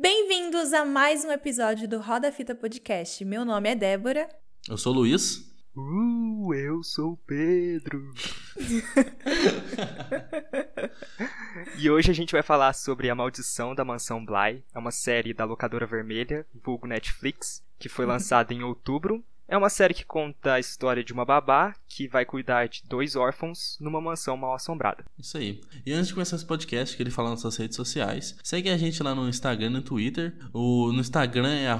Bem-vindos a mais um episódio do Roda Fita Podcast. Meu nome é Débora. Eu sou o Luiz. Uh, eu sou o Pedro. e hoje a gente vai falar sobre A Maldição da Mansão Bly. É uma série da locadora vermelha, vulgo Netflix, que foi lançada em outubro é uma série que conta a história de uma babá que vai cuidar de dois órfãos numa mansão mal assombrada. Isso aí. E antes de começar esse podcast, queria falar nas suas redes sociais. Segue a gente lá no Instagram e no Twitter. O, no Instagram é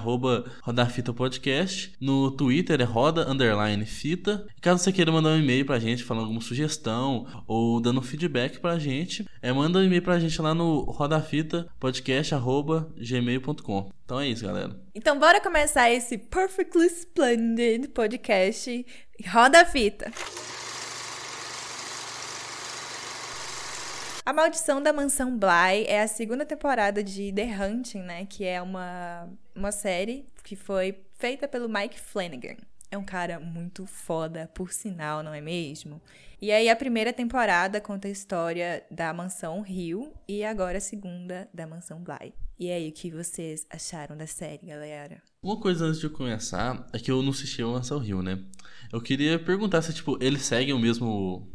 rodafitapodcast. No Twitter é roda underline fita. Caso você queira mandar um e-mail pra gente falando alguma sugestão ou dando feedback pra gente, é manda um e-mail pra gente lá no rodafitapodcast arroba gmail.com. Então é isso, galera. Então bora começar esse Perfectly Splendid podcast. Roda a fita. A Maldição da Mansão Bly é a segunda temporada de The Hunting, né? Que é uma, uma série que foi feita pelo Mike Flanagan. É um cara muito foda, por sinal, não é mesmo? E aí a primeira temporada conta a história da Mansão Rio e agora a segunda da Mansão Bly. E aí, o que vocês acharam da série, galera? Uma coisa antes de eu começar é que eu não assisti o Mansão Rio, né? Eu queria perguntar se, tipo, eles seguem o mesmo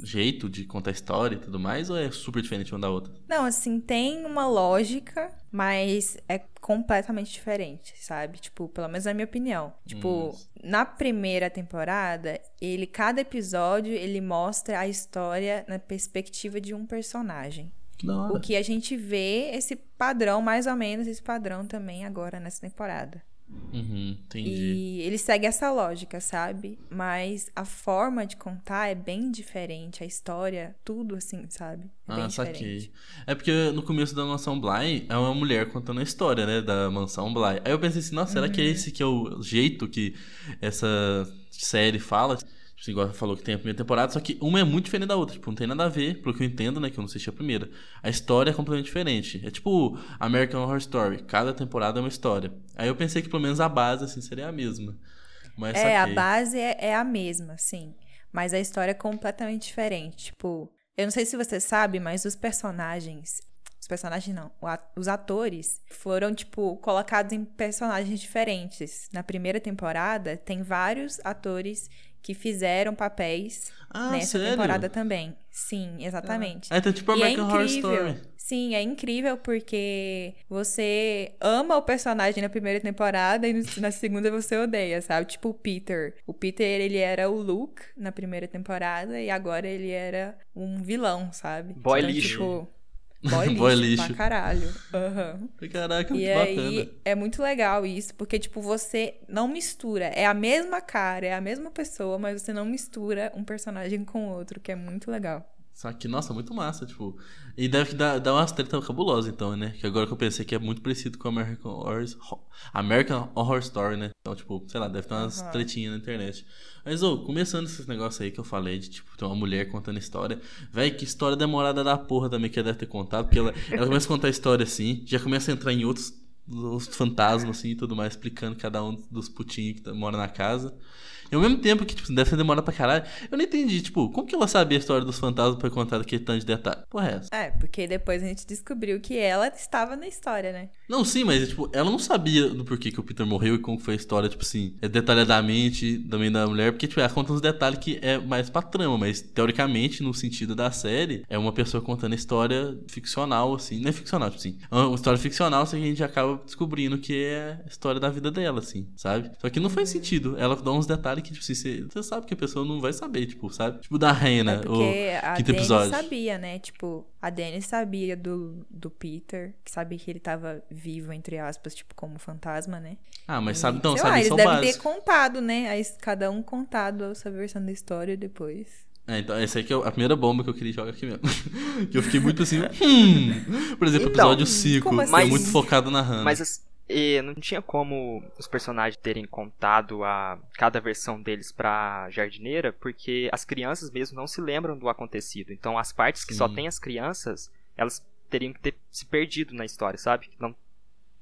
jeito de contar história e tudo mais, ou é super diferente uma da outra? Não, assim, tem uma lógica, mas é completamente diferente, sabe? Tipo, pelo menos na minha opinião. Tipo, na primeira temporada, ele, cada episódio, ele mostra a história na perspectiva de um personagem. O que a gente vê esse padrão, mais ou menos esse padrão também agora nessa temporada. Uhum, entendi. E ele segue essa lógica, sabe? Mas a forma de contar é bem diferente, a história, tudo assim, sabe? É ah, saquei. É porque no começo da Mansão Bly é uma mulher contando a história, né, da Mansão Bly. Aí eu pensei assim, nossa, será que é uhum. esse que é o jeito que essa série fala? Tipo, igual falou que tem a primeira temporada, só que uma é muito diferente da outra. Tipo, não tem nada a ver, pelo que eu entendo, né? Que eu não assisti a primeira. A história é completamente diferente. É tipo American Horror Story. Cada temporada é uma história. Aí eu pensei que pelo menos a base, assim, seria a mesma. Mas é, saquei. a base é, é a mesma, sim. Mas a história é completamente diferente. Tipo, eu não sei se você sabe, mas os personagens os personagens não, os atores foram, tipo, colocados em personagens diferentes. Na primeira temporada, tem vários atores que fizeram papéis ah, nessa sério? temporada também. Sim, exatamente. Ah, é, então, tipo e American é. Horror Story. Sim, é incrível porque você ama o personagem na primeira temporada e na segunda você odeia, sabe? Tipo o Peter. O Peter, ele era o Luke na primeira temporada e agora ele era um vilão, sabe? Boy então, lixo. Tipo, Boy lixo, Boy lixo. pra caralho. Uhum. Caraca, e aí, bacana. é muito legal isso, porque, tipo, você não mistura. É a mesma cara, é a mesma pessoa, mas você não mistura um personagem com outro, que é muito legal. Só que, nossa, muito massa, tipo. E deve dar, dar umas tretas cabulosas, então, né? Que agora que eu pensei que é muito parecido com American Horror, American Horror Story, né? Então, tipo, sei lá, deve ter umas uhum. tretinhas na internet. Mas, ô, começando esses negócios aí que eu falei, de, tipo, ter uma mulher contando história. Véi, que história demorada da porra também que ela deve ter contado. Porque ela, ela começa a contar a história assim, já começa a entrar em outros os fantasmas, assim, e tudo mais, explicando cada um dos putinhos que tá, mora na casa. E ao mesmo tempo que, tipo, deve ser demorado pra caralho, eu não entendi, tipo, como que ela sabia a história dos fantasmas pra contar daquele tanto de detalhe? Porra, é essa? É, porque depois a gente descobriu que ela estava na história, né? Não, sim, mas, tipo, ela não sabia do porquê que o Peter morreu e como foi a história, tipo assim, é detalhadamente também da mulher, porque, tipo, ela conta uns detalhes que é mais pra trama, mas teoricamente, no sentido da série, é uma pessoa contando a história ficcional, assim, não é ficcional, tipo assim, é uma história ficcional, assim, que a gente acaba descobrindo que é a história da vida dela, assim, sabe? Só que não faz sentido, ela dá uns detalhes que, tipo assim, você, você sabe que a pessoa não vai saber, tipo, sabe? Tipo, da Reina, é o quinto episódio. sabia, né? Tipo, a Dani sabia do, do Peter, que sabia que ele tava vivo, entre aspas, tipo, como fantasma, né? Ah, mas sabe, então, sabe lá, eles devem ter contado, né? Aí, cada um contado a sua versão da história depois. É, então, essa aí que é a primeira bomba que eu queria jogar aqui mesmo. que eu fiquei muito assim, hum. Por exemplo, então, episódio 5, assim? é muito focado na Hannah. Mas e não tinha como os personagens terem contado a cada versão deles pra jardineira, porque as crianças mesmo não se lembram do acontecido. Então as partes que Sim. só tem as crianças, elas teriam que ter se perdido na história, sabe? Não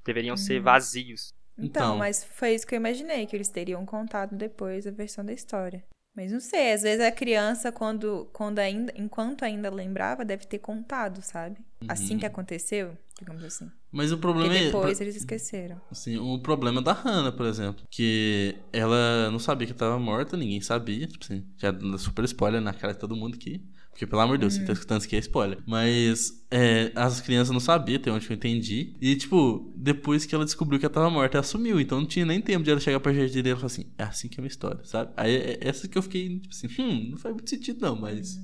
deveriam uhum. ser vazios. Então, então, mas foi isso que eu imaginei, que eles teriam contado depois a versão da história. Mas não sei, às vezes a criança, quando, quando ainda, enquanto ainda lembrava, deve ter contado, sabe? Assim que aconteceu, digamos assim. Mas o problema Porque é. depois eles esqueceram. Assim, o problema da Hannah, por exemplo. Que ela não sabia que tava morta, ninguém sabia. Tipo assim, já dando super spoiler na cara de todo mundo aqui. Porque, pelo amor de Deus, você tá escutando isso aqui é spoiler. Mas é, as crianças não sabiam, até onde eu entendi. E, tipo, depois que ela descobriu que ela tava morta, ela sumiu. Então não tinha nem tempo de ela chegar pra jardineira e falar assim: é assim que é a minha história, sabe? Aí é essa que eu fiquei, tipo assim, hum, não faz muito sentido não, mas.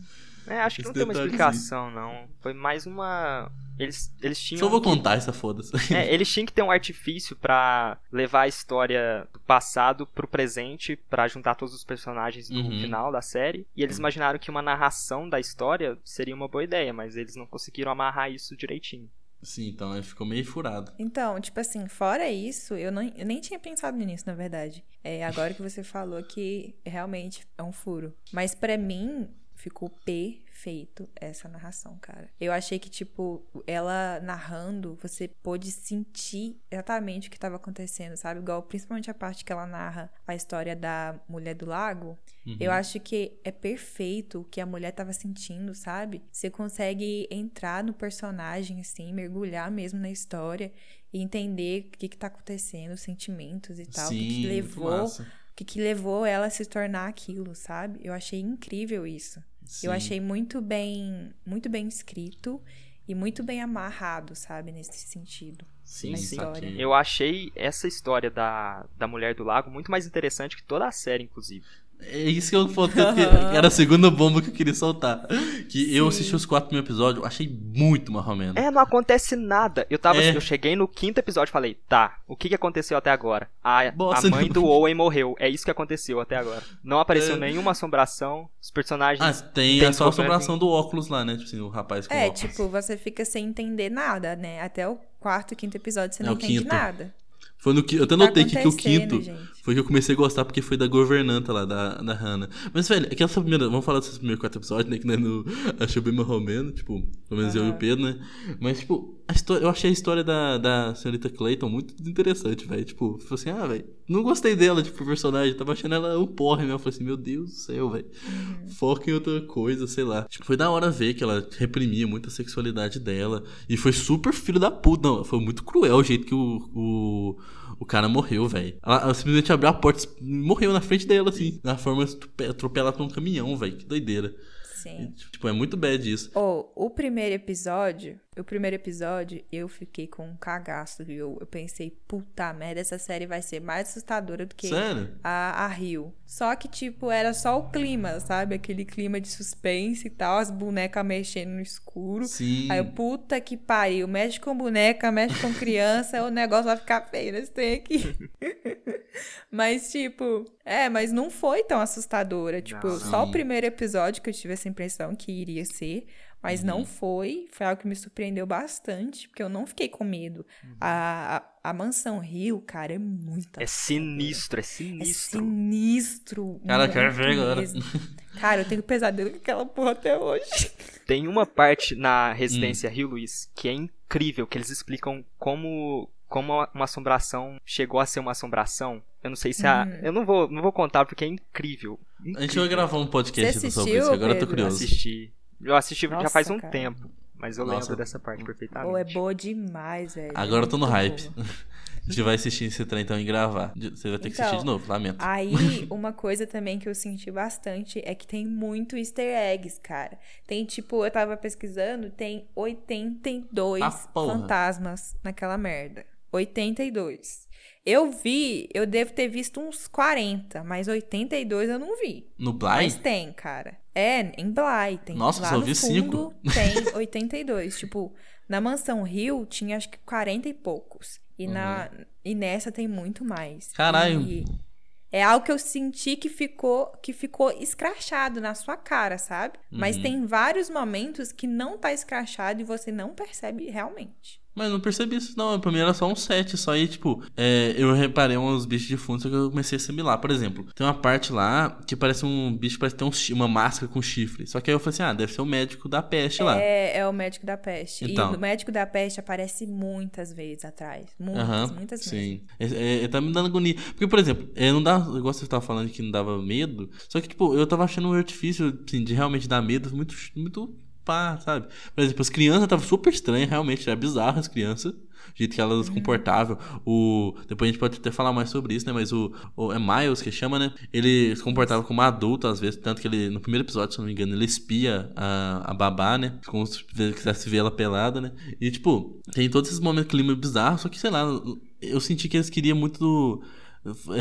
É, acho que não tem uma explicação, não. Foi mais uma. Eles, eles tinham. Só vou que- contar essa foda-se. É, eles tinham que ter um artifício pra levar a história do passado pro presente, pra juntar todos os personagens no Uhum. final da série. E eles imaginaram que uma narração da história seria uma boa ideia, mas eles não conseguiram amarrar isso direitinho. Sim, então aí ficou meio furado. Então, tipo assim, fora isso, eu, não, eu nem tinha pensado nisso, na verdade. É, agora que você falou que realmente é um furo. Mas pra mim, ficou perfeito essa narração, cara. Eu achei que, tipo, ela narrando, você pôde sentir exatamente o que estava acontecendo, sabe? Igual, principalmente a parte que ela narra a história da mulher do lago. Uhum. Eu acho que é perfeito o que a mulher tava sentindo, sabe? Você consegue entrar no personagem, assim, mergulhar mesmo na história e entender o que que tá acontecendo, os sentimentos e tal, o que, que levou, massa. Que, que levou ela a se tornar aquilo, sabe? Eu achei incrível isso. Eu Sim. achei muito bem, muito bem escrito e muito bem amarrado, sabe, nesse sentido. Sim, sim. Eu achei essa história da, da Mulher do Lago muito mais interessante que toda a série, inclusive. É isso que eu eu que- era a segunda bomba que eu queria soltar. Que eu Sim. assisti os quatro primeiros episódios, eu achei muito marromeno. É, não acontece nada. Eu tava, É. eu cheguei no quinto episódio e falei, tá, o que, que aconteceu até agora? A, a mãe de- do Owen morreu. É isso que aconteceu até agora. Não apareceu É. nenhuma assombração. Os personagens. Ah, tem, só a assombração do óculos lá, né? Tipo assim, o rapaz com É, óculos. tipo, você fica sem entender nada, né? Até o quarto, quinto episódio você É não entende quinto. nada. Foi no que eu até Tá notei que, que o acontecendo, quinto gente. Foi que eu comecei a gostar porque foi da governanta lá, da, da Hannah. Mas, velho, é que essa primeira. Vamos falar desses primeiros quatro episódios, né? Que né, no, achei bem marromeno, tipo, pelo menos eu e o. Pedro, né? Mas, tipo, a história, eu achei a história da, da senhorita Clayton muito interessante, velho. Tipo, falei assim, ah, velho, não gostei dela, tipo, personagem. Tava achando ela um porre mesmo. Eu falei assim, meu Deus do céu, velho. Uhum. Foca em outra coisa, sei lá. Tipo, foi da hora ver que ela reprimia muito a sexualidade dela. E foi super filho da puta. Não, foi muito cruel o jeito que o, o, o cara morreu, velho. Ela, ela simplesmente abriu a porta e morreu na frente dela, assim. Na forma de atropelar por um caminhão, velho. Que doideira. Sim. E, tipo, é muito bad isso. Ou, o primeiro episódio, o primeiro episódio, eu fiquei com um cagaço, viu? Eu pensei, puta merda, essa série vai ser mais assustadora do que Sério? a, a Rio. Só que, tipo, era só o clima, sabe? Aquele clima de suspense e tal, as bonecas mexendo no escuro. Sim. Aí eu, puta que pariu, mexe com boneca, mexe com criança, o negócio vai ficar feio nesse trem aqui. mas, tipo, é, mas não foi tão assustadora. Tipo, Não, só o primeiro episódio que eu tive essa impressão que iria ser, mas Uhum. não foi. Foi algo que me surpreendeu bastante, porque eu não fiquei com medo. A, a, a Mansão Rio, cara, é muito É sinistro, é É sinistro. sinistro. Cara, eu quero muito ver agora. mesmo. Cara, eu tenho pesadelo com aquela porra até hoje. Tem uma parte na Hum. Residência Rio Luiz que é incrível, que eles explicam como como uma assombração chegou a ser uma assombração. Eu não sei se a. Hum. Eu não vou, não vou contar porque é incrível. A gente vai gravar um podcast Você sobre isso, agora eu tô curioso. assisti. Eu assisti já Nossa, faz um cara. tempo, mas eu Nossa. lembro dessa parte perfeitamente. Pô, é boa demais, velho. Agora eu tô no Muito hype. boa. A gente vai assistir esse trem então e gravar. Você vai ter que Então, assistir de novo, lamento. Aí, uma coisa também que eu senti bastante é que tem muito easter eggs, cara. Tem, tipo, eu tava pesquisando, tem 82 Ah, fantasmas naquela merda. 82. Eu vi, eu devo ter visto uns 40, mas 82 eu não vi. No Mas Bly? tem, cara. É, em Bly. Tem, Nossa, lá só no vi fundo cinco. Tem 82. tipo, na Mansão Rio tinha acho que 40 e poucos. E, na, e nessa tem muito mais. Uhum. Caralho. E é algo que eu senti que ficou, que ficou escrachado na sua cara, sabe? Mas Uhum. tem vários momentos que não tá escrachado e você não percebe realmente. Mas não percebi isso, não. Pra mim era só um set. Só aí, tipo, é, eu reparei uns bichos de fundo, só que eu comecei a assimilar. Por exemplo, tem uma parte lá que parece um bicho, parece ter um, uma máscara com chifre. Só que aí eu falei assim: ah, deve ser o médico da peste lá. É, é o médico da peste. Então. E o médico da peste aparece muitas vezes atrás. Muitas, muitas vezes. Sim. É, é, tá me dando agonia. Porque, por exemplo, é, não dá. Igual você tava falando que não dava medo. Só que, tipo, eu tava achando um artifício, assim, de realmente dar medo muito, muito pá, sabe? Por exemplo, as crianças estavam super estranhas, realmente, era bizarro as crianças. O jeito que elas se uhum. comportavam. O... Depois a gente pode até falar mais sobre isso, né? Mas o, o é Miles que chama, né? Ele se comportava como adulto, às vezes, tanto que ele, no primeiro episódio, se não me engano, ele espia a, a babá, né? Como se quisesse ver ela pelada, né? E, tipo, tem todos esses momentos de clima bizarro, só que, sei lá, eu senti que eles queriam muito é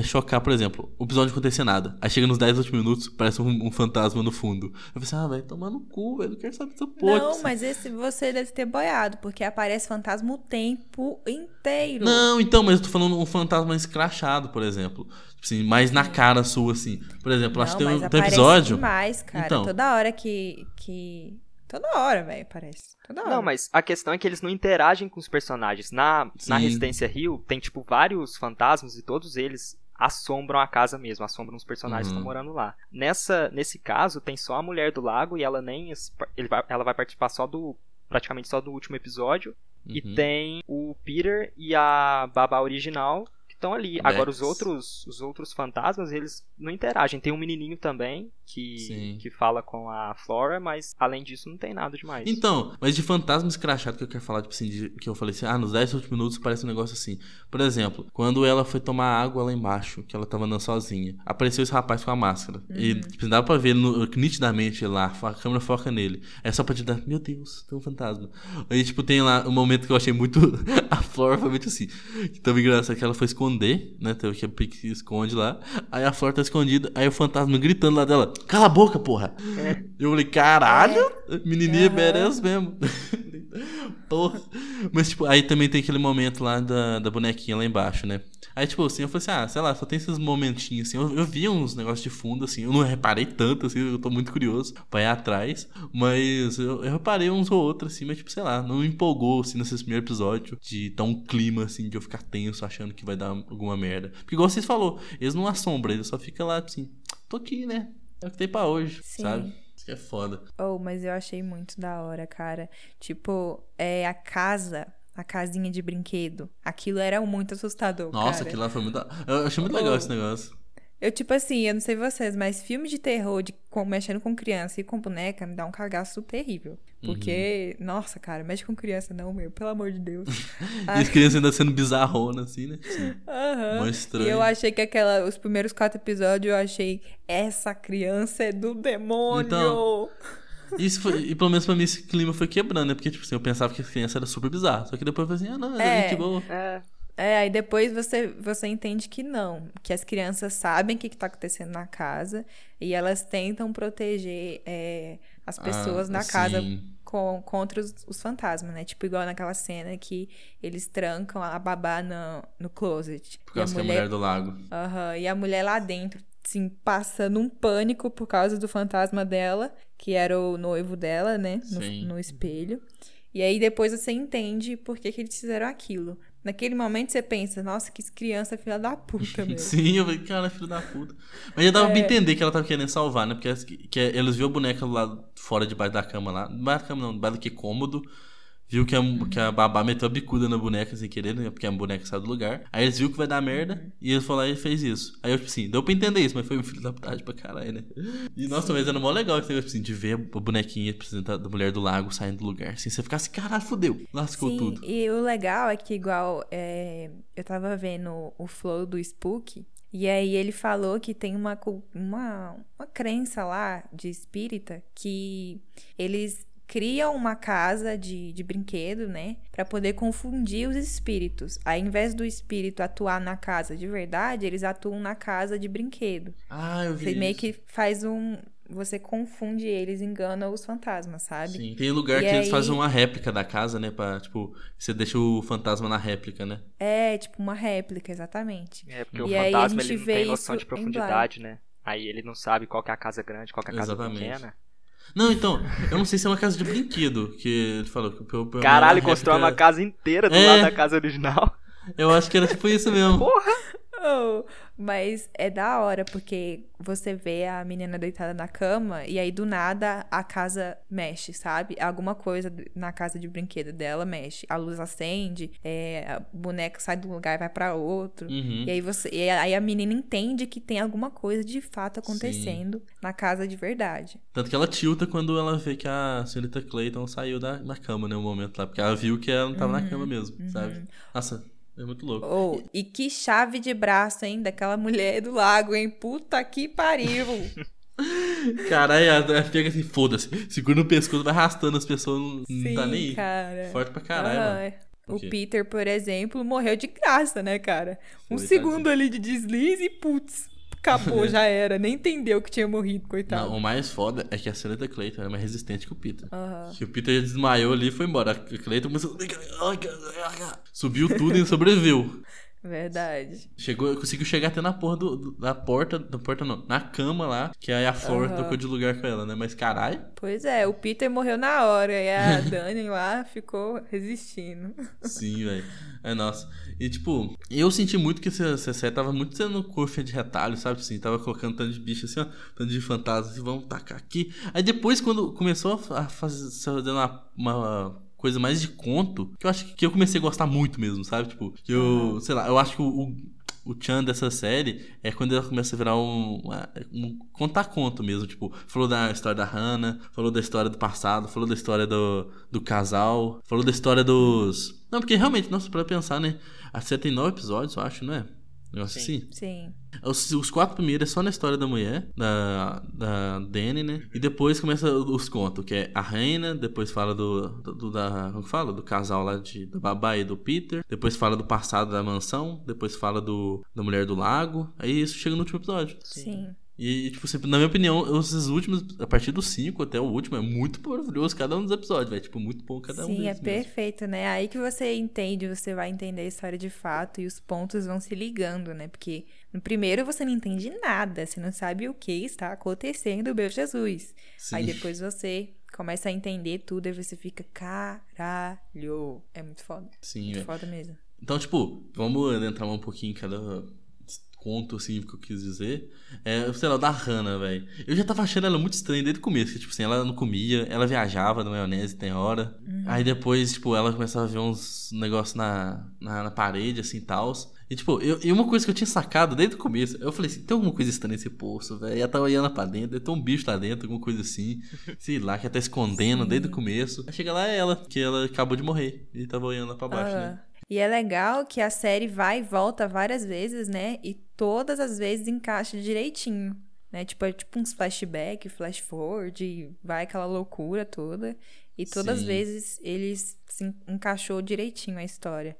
chocar, por exemplo, o episódio não acontecer nada. Aí chega nos 10 últimos minutos, parece um, um, fantasma no fundo. Eu pensei, ah, vai tomar no cu, velho, não quero saber dessa porra. Não, mas esse você deve ter boiado, porque aparece fantasma o tempo inteiro. Não, então, mas eu tô falando um fantasma escrachado, por exemplo. Tipo assim, mais na cara sua, assim. Por exemplo, não, acho que tem um, tem episódio. demais, cara. Então, Toda hora que, que Toda hora, velho, parece. Toda hora. Não, mas a questão é que eles não interagem com os personagens. Na, na Residência Rio, tem, tipo, vários fantasmas e todos eles assombram a casa mesmo, assombram os personagens uhum. que estão morando lá. Nessa, nesse caso, tem só a mulher do lago e ela nem. Ele vai, ela vai participar só do. praticamente só do último episódio. Uhum. E tem o Peter e a Babá original estão ali. Agora os outros, os outros fantasmas, eles não interagem. Tem um menininho também que, que fala com a Flora, mas além disso não tem nada demais. Então, mas de fantasma escrachado que eu quero falar, tipo assim, de, que eu falei assim, ah, nos 10 últimos minutos parece um negócio assim. Por exemplo, quando ela foi tomar água lá embaixo, que ela tava andando sozinha, apareceu esse rapaz com a máscara. Uhum. E tipo, dava pra ver no, nitidamente lá, a câmera foca nele. É só pra te dar, meu Deus, tem um fantasma. Aí, tipo, tem lá um momento que eu achei muito. a Flora foi muito assim. Que tão engraçado que ela foi esconder, né? Tem o que a Pique se esconde lá. Aí a Flora tá escondida, aí o fantasma gritando lá dela: Cala a boca, porra! É. Eu falei, caralho, é. menininha uhum. mesmo. porra. Mas, tipo, aí também tem aquele momento lá da, da bonequinha lá embaixo, né? Aí, tipo assim, eu falei assim, ah, sei lá, só tem esses momentinhos, assim. Eu, eu vi uns negócios de fundo, assim, eu não reparei tanto, assim, eu tô muito curioso pra ir atrás. Mas eu, eu reparei uns ou outros, assim, mas, tipo, sei lá, não me empolgou, assim, nesse primeiro episódio de dar um clima, assim, de eu ficar tenso, achando que vai dar alguma merda. Porque, igual vocês falou, eles não assombram, eles só ficam lá, assim, tô aqui, né? É o que tem pra hoje, Sim. sabe? É foda. Oh, mas eu achei muito da hora, cara. Tipo, é a casa a casinha de brinquedo. Aquilo era muito assustador. Nossa, cara. aquilo lá foi muito. Eu achei muito legal esse negócio. Eu, tipo assim, eu não sei vocês, mas filme de terror de com, mexendo com criança e com boneca me dá um cagaço terrível. Porque, uhum. nossa, cara, mexe com criança não, meu, pelo amor de Deus. e as crianças ainda sendo bizarrona, assim, né? Sim. Uhum. E eu achei que aquela, os primeiros quatro episódios, eu achei, essa criança é do demônio. Então, isso foi, e pelo menos pra mim esse clima foi quebrando, né? Porque, tipo assim, eu pensava que a criança era super bizarra. Só que depois eu falei assim, ah, não, é, é gente boa. É. É, aí depois você, você entende que não, que as crianças sabem o que está acontecendo na casa e elas tentam proteger é, as ah, pessoas ah, na sim. casa com, contra os, os, fantasmas, né? Tipo, igual naquela cena que eles trancam a babá no, no closet. Por causa que é a mulher do lago. Aham, e a mulher lá dentro, assim, passando um pânico por causa do fantasma dela, que era o noivo dela, né? No, no espelho. E aí depois você entende por que, que eles fizeram aquilo. Naquele momento você pensa, nossa, que criança filha da puta mesmo. Sim, eu falei, cara, filho da puta. Mas já dava é... pra entender que ela tava querendo salvar, né? Porque que, eles viram a boneca lá fora debaixo da cama lá. Debaixo da cama não, debaixo que cômodo viu que a, que a babá meteu a bicuda na boneca sem querer, né? Porque a boneca saiu do lugar. Aí eles viram que vai dar merda e eles foram lá e fez isso. Aí eu, tipo assim, deu pra entender isso, mas foi um filho da puta pra caralho, né? E nossa, mas era mó legal esse negócio, assim, de ver a bonequinha da mulher do lago saindo do lugar. Assim, você ficasse, caralho, fodeu, lascou Sim, tudo. E o legal é que, igual, é, eu tava vendo o flow do Spook. E aí ele falou que tem uma, uma, uma crença lá de espírita que eles criam uma casa de, de brinquedo, né? Para poder confundir os espíritos. Aí, ao invés do espírito atuar na casa de verdade, eles atuam na casa de brinquedo. Ah, eu vi. Você isso. meio que faz um. Você confunde eles, engana os fantasmas, sabe? Sim, tem lugar e que aí... eles fazem uma réplica da casa, né? Pra, tipo, você deixa o fantasma na réplica, né? É, tipo, uma réplica, exatamente. É, porque e o fantasma ele não tem noção de profundidade, né? Aí ele não sabe qual é a casa grande, qual é a casa Exatamente. pequena. Não, então, eu não sei se é uma casa de brinquedo, que ele falou que o meu Caralho, constrói uma casa inteira do é... lado da casa original. Eu acho que era tipo isso mesmo. Porra! Oh, mas é da hora, porque você vê a menina deitada na cama e aí do nada a casa mexe, sabe? Alguma coisa na casa de brinquedo dela mexe. A luz acende, é, a boneca sai de um lugar e vai para outro. Uhum. E aí você. E aí a menina entende que tem alguma coisa de fato acontecendo Sim. na casa de verdade. Tanto que ela tilta quando ela vê que a senhorita Clayton saiu da, da cama, né? Um momento lá. Porque ela viu que ela não tava uhum. na cama mesmo, uhum. sabe? Nossa. É muito louco. Oh, e que chave de braço, hein? Daquela mulher do lago, hein? Puta que pariu. Caralho, ela pega assim, foda-se. Segura no pescoço, vai arrastando as pessoas, não, Sim, não tá nem aí. Cara. Forte pra caralho, ah, mano. O okay. Peter, por exemplo, morreu de graça, né, cara? Foi, um segundo tadinho. ali de deslize e putz acabou, já era. Nem entendeu que tinha morrido, coitado. Não, o mais foda é que a cena da Clayton é mais resistente que o Peter. Uhum. Que o Peter desmaiou ali e foi embora. A Clayton começou. Subiu tudo e sobreviveu. Verdade. Chegou, conseguiu chegar até na porra do, do, da porta, da porta não, na cama lá, que aí a Flor uhum. tocou de lugar com ela, né? Mas caralho. Pois é, o Peter morreu na hora e a Dani lá ficou resistindo. Sim, velho. É nossa. E tipo, eu senti muito que essa, essa série tava muito sendo coxa de retalho, sabe? Assim, tava colocando tanto de bicho assim, ó, tanto de fantasma assim, vamos tacar aqui. Aí depois, quando começou a fazer, fazer uma, uma coisa mais de conto, que eu acho que eu comecei a gostar muito mesmo, sabe? Tipo, que eu, sei lá, eu acho que o, o Chan dessa série é quando ela começa a virar um, um contar conto mesmo. Tipo, falou da história da Hannah, falou da história do passado, falou da história do, do casal, falou da história dos. Não, porque realmente, nossa, pra pensar, né? A série tem nove episódios, eu acho, não é? Negócio Sim. assim? Sim. Os, os, quatro primeiros é só na história da mulher, da, da Danny, né? E depois começa os contos, que é a Reina, depois fala do, do, do da. Como que fala? Do casal lá de, da babá e do Peter. Depois fala do passado da mansão. Depois fala do da mulher do lago. Aí isso chega no último episódio. Sim. E, tipo, sempre, na minha opinião, esses últimos, a partir do 5 até o último, é muito maravilhoso cada um dos episódios, velho. Tipo, muito bom cada Sim, um Sim, é mesmo. perfeito, né? Aí que você entende, você vai entender a história de fato e os pontos vão se ligando, né? Porque no primeiro você não entende nada, você não sabe o que está acontecendo, meu Jesus. Sim. Aí depois você começa a entender tudo e você fica, caralho. É muito foda. Sim, muito foda mesmo. Então, tipo, vamos entrar um pouquinho em cada conto, assim, que eu quis dizer. É, sei lá, da Hannah, velho. Eu já tava achando ela muito estranha desde o começo. Que, tipo assim, ela não comia, ela viajava na maionese, tem hora. Uhum. Aí depois, tipo, ela começava a ver uns negócios na, na, na parede, assim, tal. E, tipo, eu, e uma coisa que eu tinha sacado desde o começo, eu falei assim, tem alguma coisa estranha nesse poço, velho. Ela tava olhando pra dentro, ter um bicho lá dentro, alguma coisa assim. Sei lá, que ela tá escondendo Sim. desde o começo. Aí chega lá é ela, que ela acabou de morrer. E tava olhando lá pra baixo, uhum. né? E é legal que a série vai e volta várias vezes, né? E todas as vezes encaixa direitinho, né? Tipo, é tipo uns flashback, flash forward, vai aquela loucura toda. E todas Sim. as vezes eles se encaixou direitinho a história.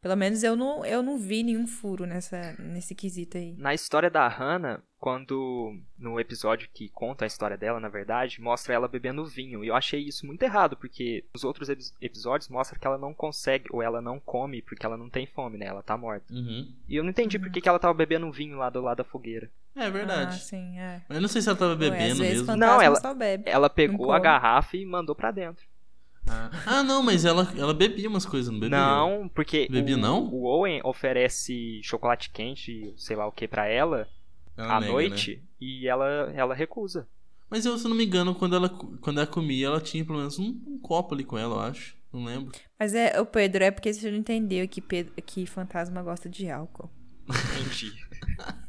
Pelo menos eu não, eu não vi nenhum furo nessa, nesse quesito aí. Na história da Hannah, quando no episódio que conta a história dela, na verdade, mostra ela bebendo vinho. E eu achei isso muito errado, porque nos outros episódios mostra que ela não consegue, ou ela não come porque ela não tem fome, né? Ela tá morta. Uhum. E eu não entendi uhum. por que ela tava bebendo vinho lá do lado da fogueira. É verdade. Ah, sim, é. Mas eu não sei se ela tava bebendo Ué, mesmo. Não, ela, bebe, ela pegou a garrafa e mandou para dentro. Ah. ah, não, mas ela, ela bebia umas coisas, não bebia? Não, porque bebia, o, não? o Owen oferece chocolate quente, sei lá o que, para ela, ela à nega, noite né? e ela, ela recusa. Mas eu, se não me engano, quando ela, quando ela comia, ela tinha pelo menos um, um copo ali com ela, eu acho. Não lembro. Mas é, o Pedro, é porque você não entendeu que, Pedro, que fantasma gosta de álcool. Entendi.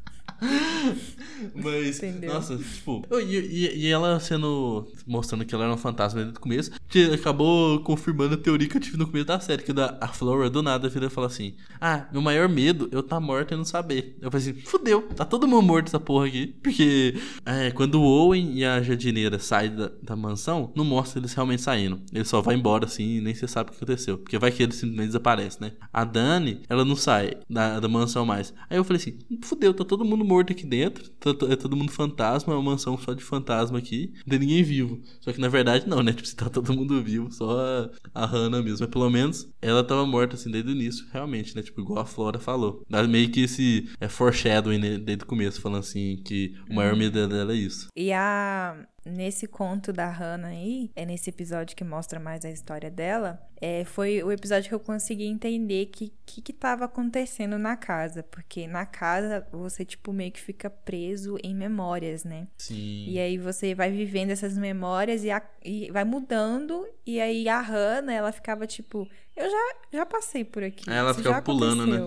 Mas, Entendeu? nossa, tipo. E, e, e, ela sendo. mostrando que ela era um fantasma desde o começo, que acabou confirmando a teoria que eu tive no começo da série, que da, a Flora do nada vira e fala assim: Ah, meu maior medo eu tá morta e não saber. Eu falei assim: fudeu, tá todo mundo morto essa porra aqui. Porque é, quando o Owen e a jardineira saem da, da mansão, não mostra eles realmente saindo. Ele só vai embora assim e nem você sabe o que aconteceu. Porque vai que ele simplesmente desaparece, né? A Dani, ela não sai da, da mansão mais. Aí eu falei assim: fudeu, tá todo mundo morto aqui dentro. É todo mundo fantasma, é uma mansão só de fantasma aqui. Não tem ninguém vivo. Só que na verdade não, né? Tipo, se tá todo mundo vivo, só a, a Hannah mesmo. Mas pelo menos ela tava morta assim desde o início, realmente, né? Tipo, igual a Flora falou. Dá meio que esse é foreshadowing né? desde o começo, falando assim que o maior medo dela é isso. E a nesse conto da Hannah aí, é nesse episódio que mostra mais a história dela, é, foi o episódio que eu consegui entender que que, que tava acontecendo na casa. Porque na casa você, tipo, meio que fica preso em memórias, né? Sim. E aí você vai vivendo essas memórias e, a- e vai mudando. E aí a Hannah, ela ficava tipo, eu já, já passei por aqui. Ela ficava pulando, né?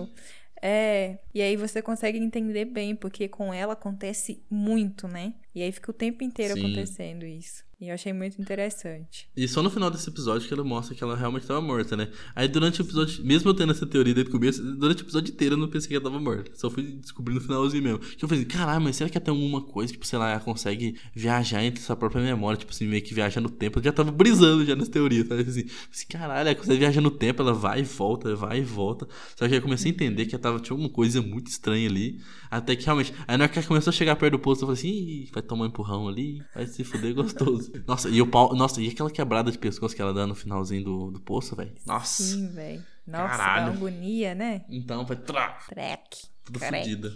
Aconteceu." É, e aí você consegue entender bem, porque com ela acontece muito, né? E aí fica o tempo inteiro Sim. acontecendo isso. E eu achei muito interessante. E só no final desse episódio que ela mostra que ela realmente tava morta, né? Aí durante o episódio, mesmo eu tendo essa teoria desde o começo, durante o episódio inteiro eu não pensei que ela tava morta. Só fui descobrir no finalzinho mesmo. Que eu falei, caralho, mas será que tem alguma coisa, tipo, sei lá, ela consegue viajar entre sua própria memória, tipo assim, meio que viajar no tempo. Eu já tava brisando já nas teorias, sabe? Assim, assim, caralho, ela consegue viajar no tempo, ela vai e volta, vai e volta. Só que aí eu comecei a entender que ela tava, tinha alguma coisa muito estranha ali. Até que realmente. Aí na hora que ela começou a chegar perto do posto, eu falei assim, vai tomar um empurrão ali, vai se fuder gostoso. Nossa, e o pau. Nossa, e aquela quebrada de pescoço que ela dá no finalzinho do, do poço, velho? Nossa. Sim, velho. Nossa, Caralho. agonia, né? Então vai trá, Trek. tudo fodida.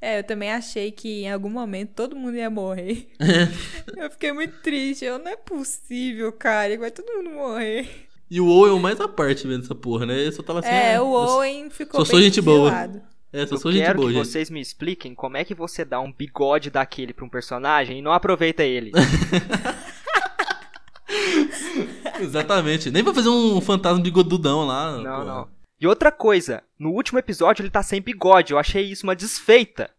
É, eu também achei que em algum momento todo mundo ia morrer. eu fiquei muito triste. Eu, não é possível, cara. Vai todo mundo morrer. E o Owen é mais à parte mesmo dessa porra, né? Ele só tava assim. É, ah, o Owen ficou só sou bem gente de boa. É, só Eu sou gente quero boa, que gente. vocês me expliquem como é que você dá um bigode daquele pra um personagem e não aproveita ele. Exatamente. Nem pra fazer um fantasma de godudão lá. Não, porra. não. E outra coisa, no último episódio ele tá sem bigode. Eu achei isso uma desfeita.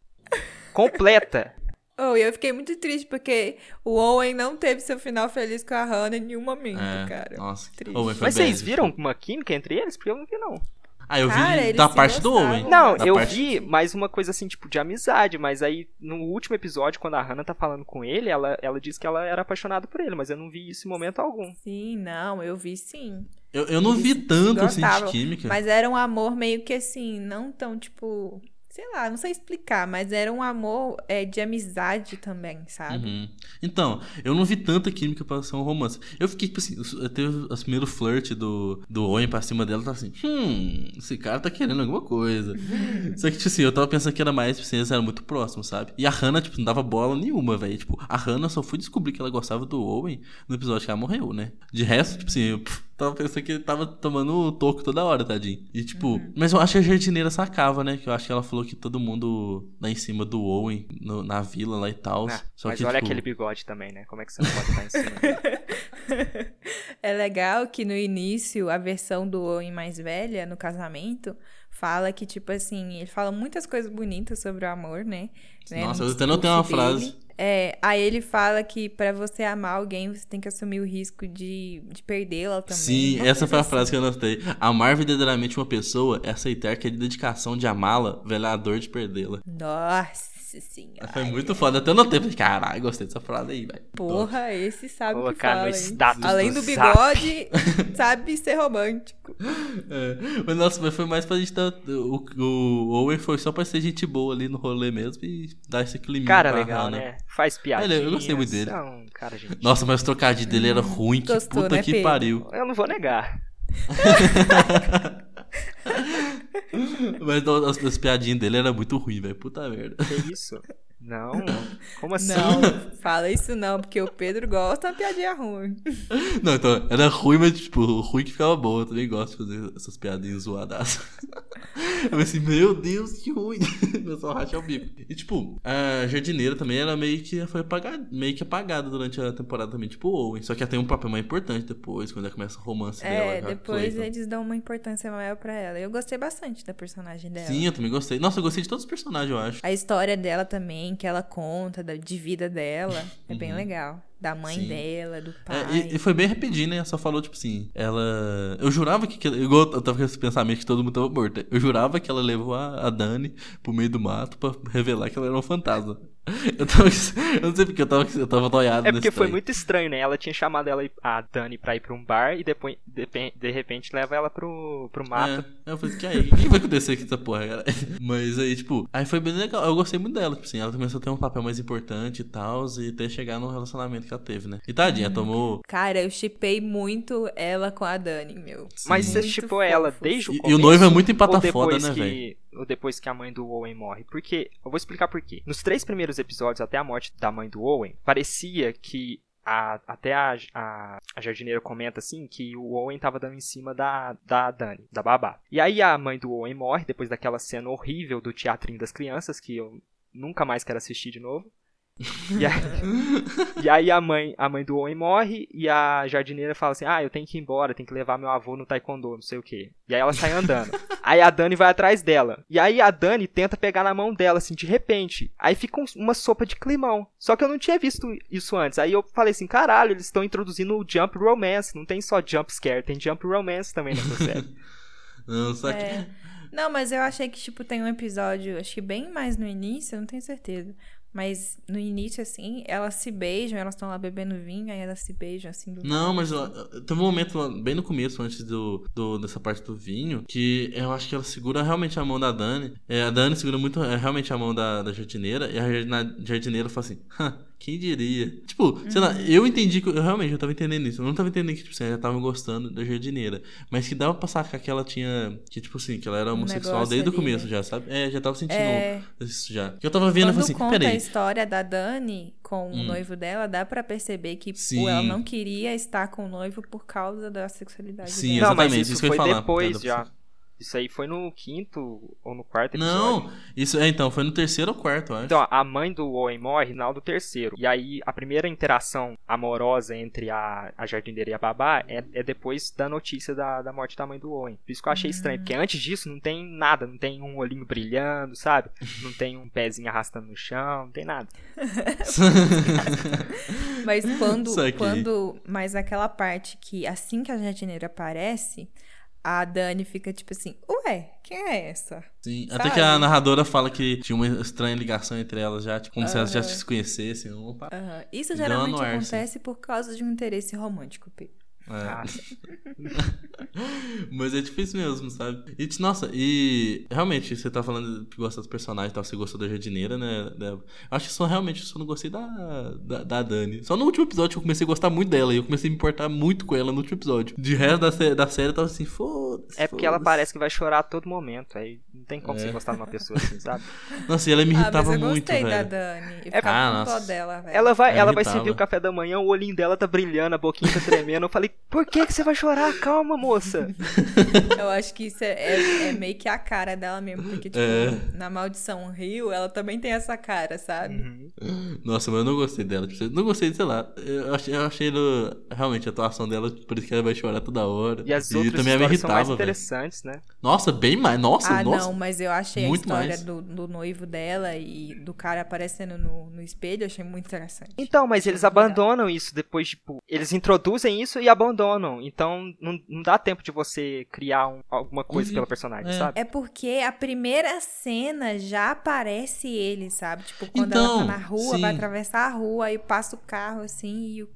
Completa. Oh, e eu fiquei muito triste porque o Owen não teve seu final feliz com a Hannah em nenhum momento, É, cara. nossa. Triste. Mas vocês viram uma química entre eles? Porque eu não vi, não. Ah, eu vi Cara, eles da parte do gostavam. Owen. Não, Da eu parte- vi mais uma coisa assim, tipo, de amizade, mas aí no último episódio, quando a Hannah tá falando com ele, ela, ela diz que ela era apaixonada por ele, mas eu não vi isso em momento algum. Sim, não, eu vi sim. Eu, eu não Eles vi tanto assim de química. Mas era um amor meio que assim, não tão tipo. Sei lá, não sei explicar, mas era um amor é, de amizade também, sabe? Uhum. Então, eu não vi tanta química pra ser um romance. Eu fiquei, tipo assim, eu teve o primeiro flirt do, do Owen pra cima dela, tava assim, hum, esse cara tá querendo alguma coisa. Só que, tipo assim, eu tava pensando que era mais, tipo assim, eles eram muito próximos, sabe? E a Hannah, tipo, não dava bola nenhuma, velho. Tipo, a Hannah só foi descobrir que ela gostava do Owen no episódio que ela morreu, né? De resto, tipo assim, eu pff, tava pensando que ele tava tomando toco toda hora, tadinho. E, tipo, mas eu acho que a jardineira sacava, né? Que eu acho que ela falou que todo mundo lá em cima do Owen, no- na vila lá e tal. Ah, só mas que, olha tipo, aquele bigode também, né? Como é que você não pode estar em cima dele? É legal que no início, a versão do Owen mais velha, no casamento, fala que, tipo assim, ele fala muitas coisas bonitas sobre o amor, né? Né, Nossa, no eu até notei uma discurso frase. É, aí ele fala que pra você amar alguém, você tem que assumir o risco de, de perdê-la também. Sim, essa foi a assim. frase que eu anotei. Amar verdadeiramente uma pessoa é aceitar que a dedicação de amá-la vela a dor de perdê-la. Nossa senhora. Foi muito foda. Até anotei. Falei, caralho, gostei dessa frase aí, velho. Porra, esse sabe o que no fala, status Além do do bigode, sabe ser romântico. É, mas nossa, mas foi mais pra gente dar. O, o Owen foi só pra ser gente boa ali no rolê mesmo e dar esse clima. Cara legal, né? Faz piadinha. Ele- eu gostei muito dele. É um cara gente. Nossa, mas o trocadilho dele era ruim, que gostou, puta né, que Pedro? pariu. Eu não vou negar. Mas as, as piadinhas dele era muito ruim, velho. Puta merda. Que isso? Não, como assim? Não, fala isso não, porque o Pedro gosta de uma piadinha ruim. Não, então, era ruim, mas, tipo, ruim que ficava bom. Eu também gosto de fazer essas piadinhas zoadas. Eu falei assim, meu Deus, que ruim. Eu só racha o bico. E, tipo, a jardineira também, ela meio que foi apagada, meio que apagada durante a temporada também, tipo, Owen. Só que ela tem um papel mais importante depois, quando ela começa o romance dela. É, com a depois Clayton. eles dão uma importância maior pra ela. Eu gostei bastante da personagem dela. Sim, eu também gostei. Nossa, eu gostei de todos os personagens, eu acho. A história dela também, que ela conta, da- de vida dela, é bem legal. Da mãe. Sim. dela, do É, pai. e, e foi bem rapidinho, né? Só falou, tipo assim, ela. Eu jurava que. que- Igual eu tava com esse pensamento que todo mundo tava morto. Eu jurava que ela levou a, a Dani pro meio do mato pra revelar que ela era um fantasma. Eu tava. Eu não sei porque eu tava, eu tava noiado É porque nesse foi trem. muito estranho, né? Ela tinha chamado ela, a Dani, pra ir pra um bar e depois, de, de repente, leva ela pro, pro mato. É, eu falei, que aí? O que vai acontecer com essa porra, cara? Mas aí, tipo, aí foi bem legal. Eu gostei muito dela, tipo assim, ela começou a ter um papel mais importante e tal, e até chegar num relacionamento que ela teve, né? E tadinha, tomou. Cara, eu chipei muito ela com a Dani, meu. Mas Sim. você Muito chipou ela desde o E- e o começo? noivo é muito ou empata foda, depois né, que Ou depois que a mãe do Owen morre? Porque, eu vou explicar por quê. Nos três primeiros episódios, até a morte da mãe do Owen, parecia que a- até a, a, a jardineira comenta assim que o Owen tava dando em cima da, da Dani, da babá. E aí a mãe do Owen morre depois daquela cena horrível do teatrinho das crianças que eu nunca mais quero assistir de novo. E aí, e aí a mãe, a mãe do Owen morre e a jardineira fala assim: "Ah, eu tenho que ir embora, tenho que levar meu avô no taekwondo, não sei o quê". E aí ela sai andando. aí a Dani vai atrás dela. E aí a Dani tenta pegar na mão dela assim de repente. Aí fica um- uma sopa de climão. Só que eu não tinha visto isso antes. Aí eu falei assim: "Caralho, eles estão introduzindo o jump romance, não tem só jump scare, tem jump romance também nessa série". Não, só que. É. Não, mas eu achei que, tipo, tem um episódio, acho que bem mais no início, eu não tenho certeza. Mas no início, assim, elas se beijam, elas estão lá bebendo vinho, aí elas se beijam, assim, do Não, mas assim. teve um momento bem no começo, antes do, do- dessa parte do vinho, que eu acho que ela segura realmente a mão da Dani. É, a Dani segura muito é, realmente a mão da, da jardineira, e a jardineira fala assim, "Hã, quem diria? Tipo, sei lá, eu entendi que eu realmente eu tava entendendo isso. Eu não tava entendendo que, tipo, assim, ela tava gostando da jardineira. Mas que dava pra sacar que ela tinha. Que, tipo assim, que ela era Um homossexual negócio desde o começo né? já, sabe? É, já tava sentindo É. isso já. Que eu tava vendo e Quando falei assim, conta a peraí. história da Dani com o Hum. noivo dela, dá pra perceber que pô, ela não queria estar com o noivo por causa da sexualidade Sim, dela. Não, mas exatamente, isso, isso que eu foi ia falar. depois já. Isso aí foi no quinto ou no quarto episódio. Não, isso é então, foi no terceiro ou quarto, eu acho. Então, a mãe do Owen morre no do terceiro. E aí, a primeira interação amorosa entre a, a jardineira e a babá é, é depois da notícia da, da morte da mãe do Owen. Por isso que eu achei estranho, porque antes disso não tem nada. Não tem um olhinho brilhando, sabe? Não tem um pezinho arrastando no chão, não tem nada. Mas quando, quando. Mas aquela parte que assim que a jardineira aparece, a Dani fica tipo assim, ué, quem é essa? Sim, Sabe? até que a narradora fala que tinha uma estranha ligação entre elas já, tipo, como se elas já se conhecessem. Opa. Aham. Isso geralmente acontece por causa de um interesse romântico, Pedro. É. Ah, Mas é difícil mesmo, sabe? E, nossa, e realmente, você tá falando que gosta dos personagens e tal, você gostou da jardineira, né? Débora? Eu acho que só realmente só não gostei da, da, da Dani. Só no último episódio que eu comecei a gostar muito dela e eu comecei a me importar muito com ela no último episódio. De resto da, sé- da série eu tava assim, foda-se. É porque ela foda-se. parece que vai chorar a todo momento. Aí não tem como É. você gostar de uma pessoa assim, sabe? Nossa, e ela me Ah, irritava eu muito, gostei da velho. Dani. Eu É- Ah, com dó nossa. dela, velho. Ela vai, Ela ela vai servir o café da manhã, o olhinho dela tá brilhando, a boquinha tá tremendo. Eu falei, por que, que você vai chorar? Calma, moça. Eu acho que isso é, é- é meio que a cara dela mesmo. Porque, tipo, É. na Maldição Rio, ela também tem essa cara, sabe? Uhum. Nossa, mas eu não gostei dela. Tipo, não gostei, sei lá. Eu achei, eu achei no- realmente a atuação dela, por isso que ela vai chorar toda hora. E as outras também me histórias são mais irritava, velho. interessantes, né? Nossa, bem mais. Nossa, ah, nossa. não, mas eu achei a história mais. do, do noivo dela e do cara aparecendo no, no espelho, eu achei muito interessante. Então, mas eles abandonam isso depois, tipo, eles introduzem isso e abandonam. Então, não, não dá tempo de você criar um- alguma coisa Uhum. pela personagem, É. sabe? É porque a primeira cena já aparece ele, sabe? Tipo, quando ela Então, tá na rua, sim. vai atravessar a rua, aí passa o carro, assim, e o-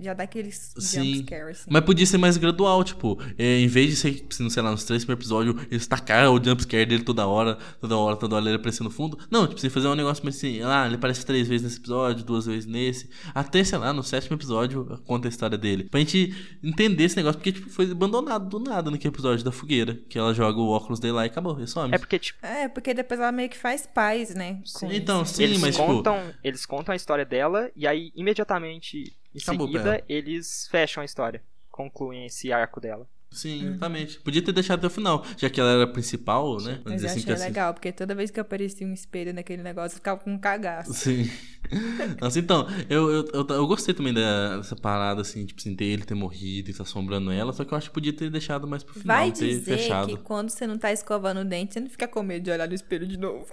já dá aqueles Sim. jumpscare, assim. Mas podia ser mais gradual, tipo, é, em vez de ser, não sei lá, nos três primeiros episódios, eles tacaram o jumpscare dele toda hora, toda hora, toda hora ele aparecendo no fundo. Não, tipo, você fazer um negócio mais assim, ah, ele aparece três vezes nesse episódio, duas vezes nesse. Até, sei lá, no sétimo episódio conta a história dele. Pra gente entender esse negócio, porque, tipo, foi abandonado do nada naquele episódio da fogueira. Que ela joga o óculos dele lá e acabou, e some. É porque, tipo, É, porque depois ela meio que faz paz, né? com Sim, então, sim, eles, mas, tipo- contam, eles contam a história dela e aí, imediatamente em Acabou seguida, eles fecham a história. Concluem esse arco dela. Sim, exatamente. Podia ter deixado até o final, já que ela era a principal, né? Vamos Mas dizer eu assim, achei que assim- legal, porque toda vez que aparecia um espelho naquele negócio, eu ficava com um cagaço. Sim. Nossa, então, eu, eu, eu, eu gostei também dessa parada, assim, tipo, assim, ter ele ter morrido e tá assombrando ela, só que eu acho que podia ter deixado mais pro final, Vai ter dizer fechado. que quando você não tá escovando o dente, você não fica com medo de olhar no espelho de novo.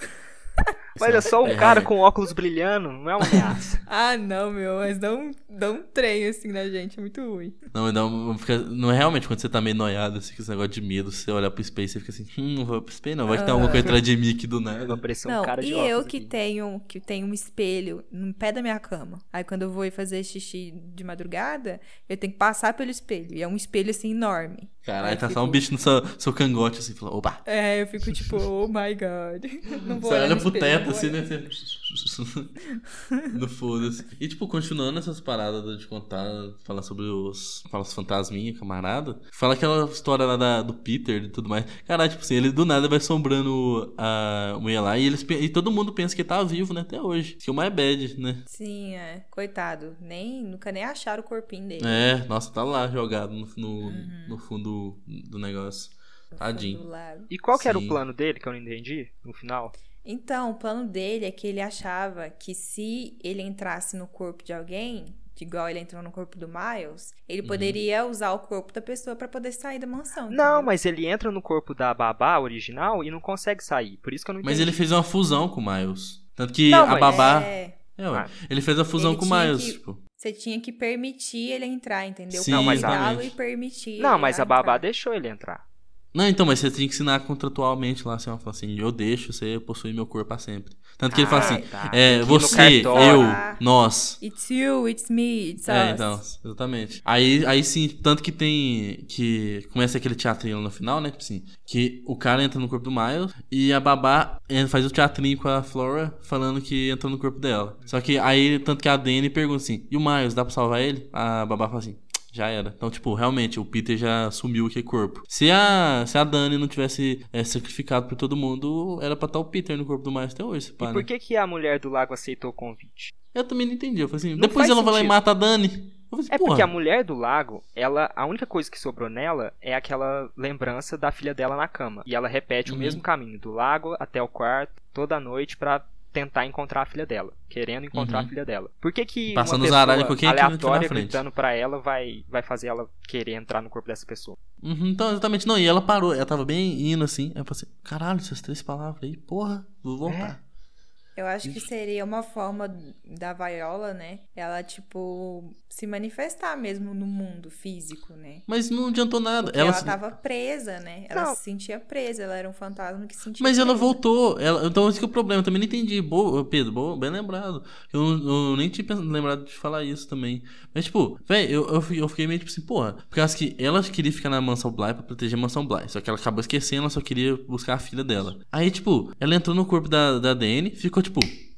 Mas é só um É. cara com óculos brilhando, não é uma ameaça. Ah, não, meu, mas dá um, dá um trem assim na gente, é muito ruim. Não, mas não, fica, não é realmente quando você tá meio noiado, assim, com esse negócio de medo, você olhar pro espelho e você fica assim, hum, não vou pro espelho não, vai que tem alguma coisa atrás de mim aqui do nada. aparecer um não, cara de e eu que aqui. tenho, que tenho um espelho no pé da minha cama. Aí quando eu vou ir fazer xixi de madrugada, eu tenho que passar pelo espelho. E é um espelho assim enorme. Caralho, Aí tá eu só um fico- bicho no seu, seu cangote, assim, falou, opa. É, eu fico tipo, oh my god. Não vou Você olha no pro teto, assim, né? No foda-se. E, tipo, continuando essas paradas de contar, falar sobre os, fala os fantasminha, camarada. Fala aquela história lá da, do Peter e tudo mais. Caralho, tipo assim, ele do nada vai assombrando a mulher lá e, eles, e todo mundo pensa que ele tá vivo, né? Até hoje. Que o mais bad, né? Sim, é. Coitado. Nem, nunca nem acharam o corpinho dele. É, nossa, tá lá jogado no, no, Uhum. no fundo do negócio. Tadinho. fundo. E qual que era o Sim. plano dele, que eu não entendi, no final? Então, o plano dele é que ele achava que se ele entrasse no corpo de alguém, de igual ele entrou no corpo do Miles, ele Uhum. poderia usar o corpo da pessoa pra poder sair da mansão. Não, entendeu? mas ele entra no corpo da babá original e não consegue sair. Por isso que eu não entendi. Mas ele fez uma fusão com o Miles. Tanto que Não, a mas- babá. É, É, ué. Ah. Ele fez a fusão Ele com o tinha Miles, que- tipo. você tinha que permitir ele entrar, entendeu? Sim, Não, mas a- e permitir. Não, ele mas a babá entrar. deixou ele entrar. Não, então, mas você tinha que ensinar contratualmente lá, assim, ela fala assim, eu deixo você possuir meu corpo pra sempre. Tanto que ele fala Ah, assim, tá. é, Tem você, eu, Ah. nós. It's you, it's me, it's É, us. então, exatamente. Aí, aí sim, tanto que tem. Que começa aquele teatrinho no final, né? Tipo assim, que o cara entra no corpo do Miles e a babá faz o teatrinho com a Flora falando que entrou no corpo dela. Só que aí, tanto que a Dani pergunta assim: e o Miles, dá pra salvar ele? A babá fala assim. Já era. Então, tipo, realmente, o Peter já sumiu aquele corpo. Se a, se a Dani não tivesse eh, sacrificado por todo mundo, era pra estar o Peter no corpo do Miles até hoje. pá, E né? por que, que a mulher do lago aceitou o convite? Eu também não entendi. Eu falei assim, Não depois ela vai lá e sentido. mata a Dani. Falei assim, É porque a mulher do lago, ela, a única coisa que sobrou nela é aquela lembrança da filha dela na cama. E ela repete Uhum. o mesmo caminho, do lago até o quarto, toda noite pra tentar encontrar a filha dela, querendo encontrar Uhum. a filha dela. Por que que Passando uma pessoa quem é aleatória frente? gritando pra ela vai, vai fazer ela querer entrar no corpo dessa pessoa? Uhum, então, exatamente. Não, e ela parou. Ela tava bem indo assim. Aí eu falei assim, caralho, essas três palavras aí, porra, vou voltar. Eu acho que seria uma forma da Viola, né? Ela, tipo, se manifestar mesmo no mundo físico, né? Mas não adiantou nada. Porque Ela, ela, tava presa, né? Ela Não. se sentia presa, ela era um fantasma que se sentia Mas ela presa. voltou. Ela... Então esse que é o problema. Eu também não entendi. Boa, Pedro, boa, bem lembrado. Eu, eu nem tinha lembrado de falar isso também. Mas, tipo, velho, eu, eu, eu fiquei meio tipo assim, porra. Porque acho que ela queria ficar na mansão Bly pra proteger a mansão Bly. Só que ela acabou esquecendo, ela só queria buscar a filha dela. Aí, tipo, ela entrou no corpo da, da Dani, ficou, tipo.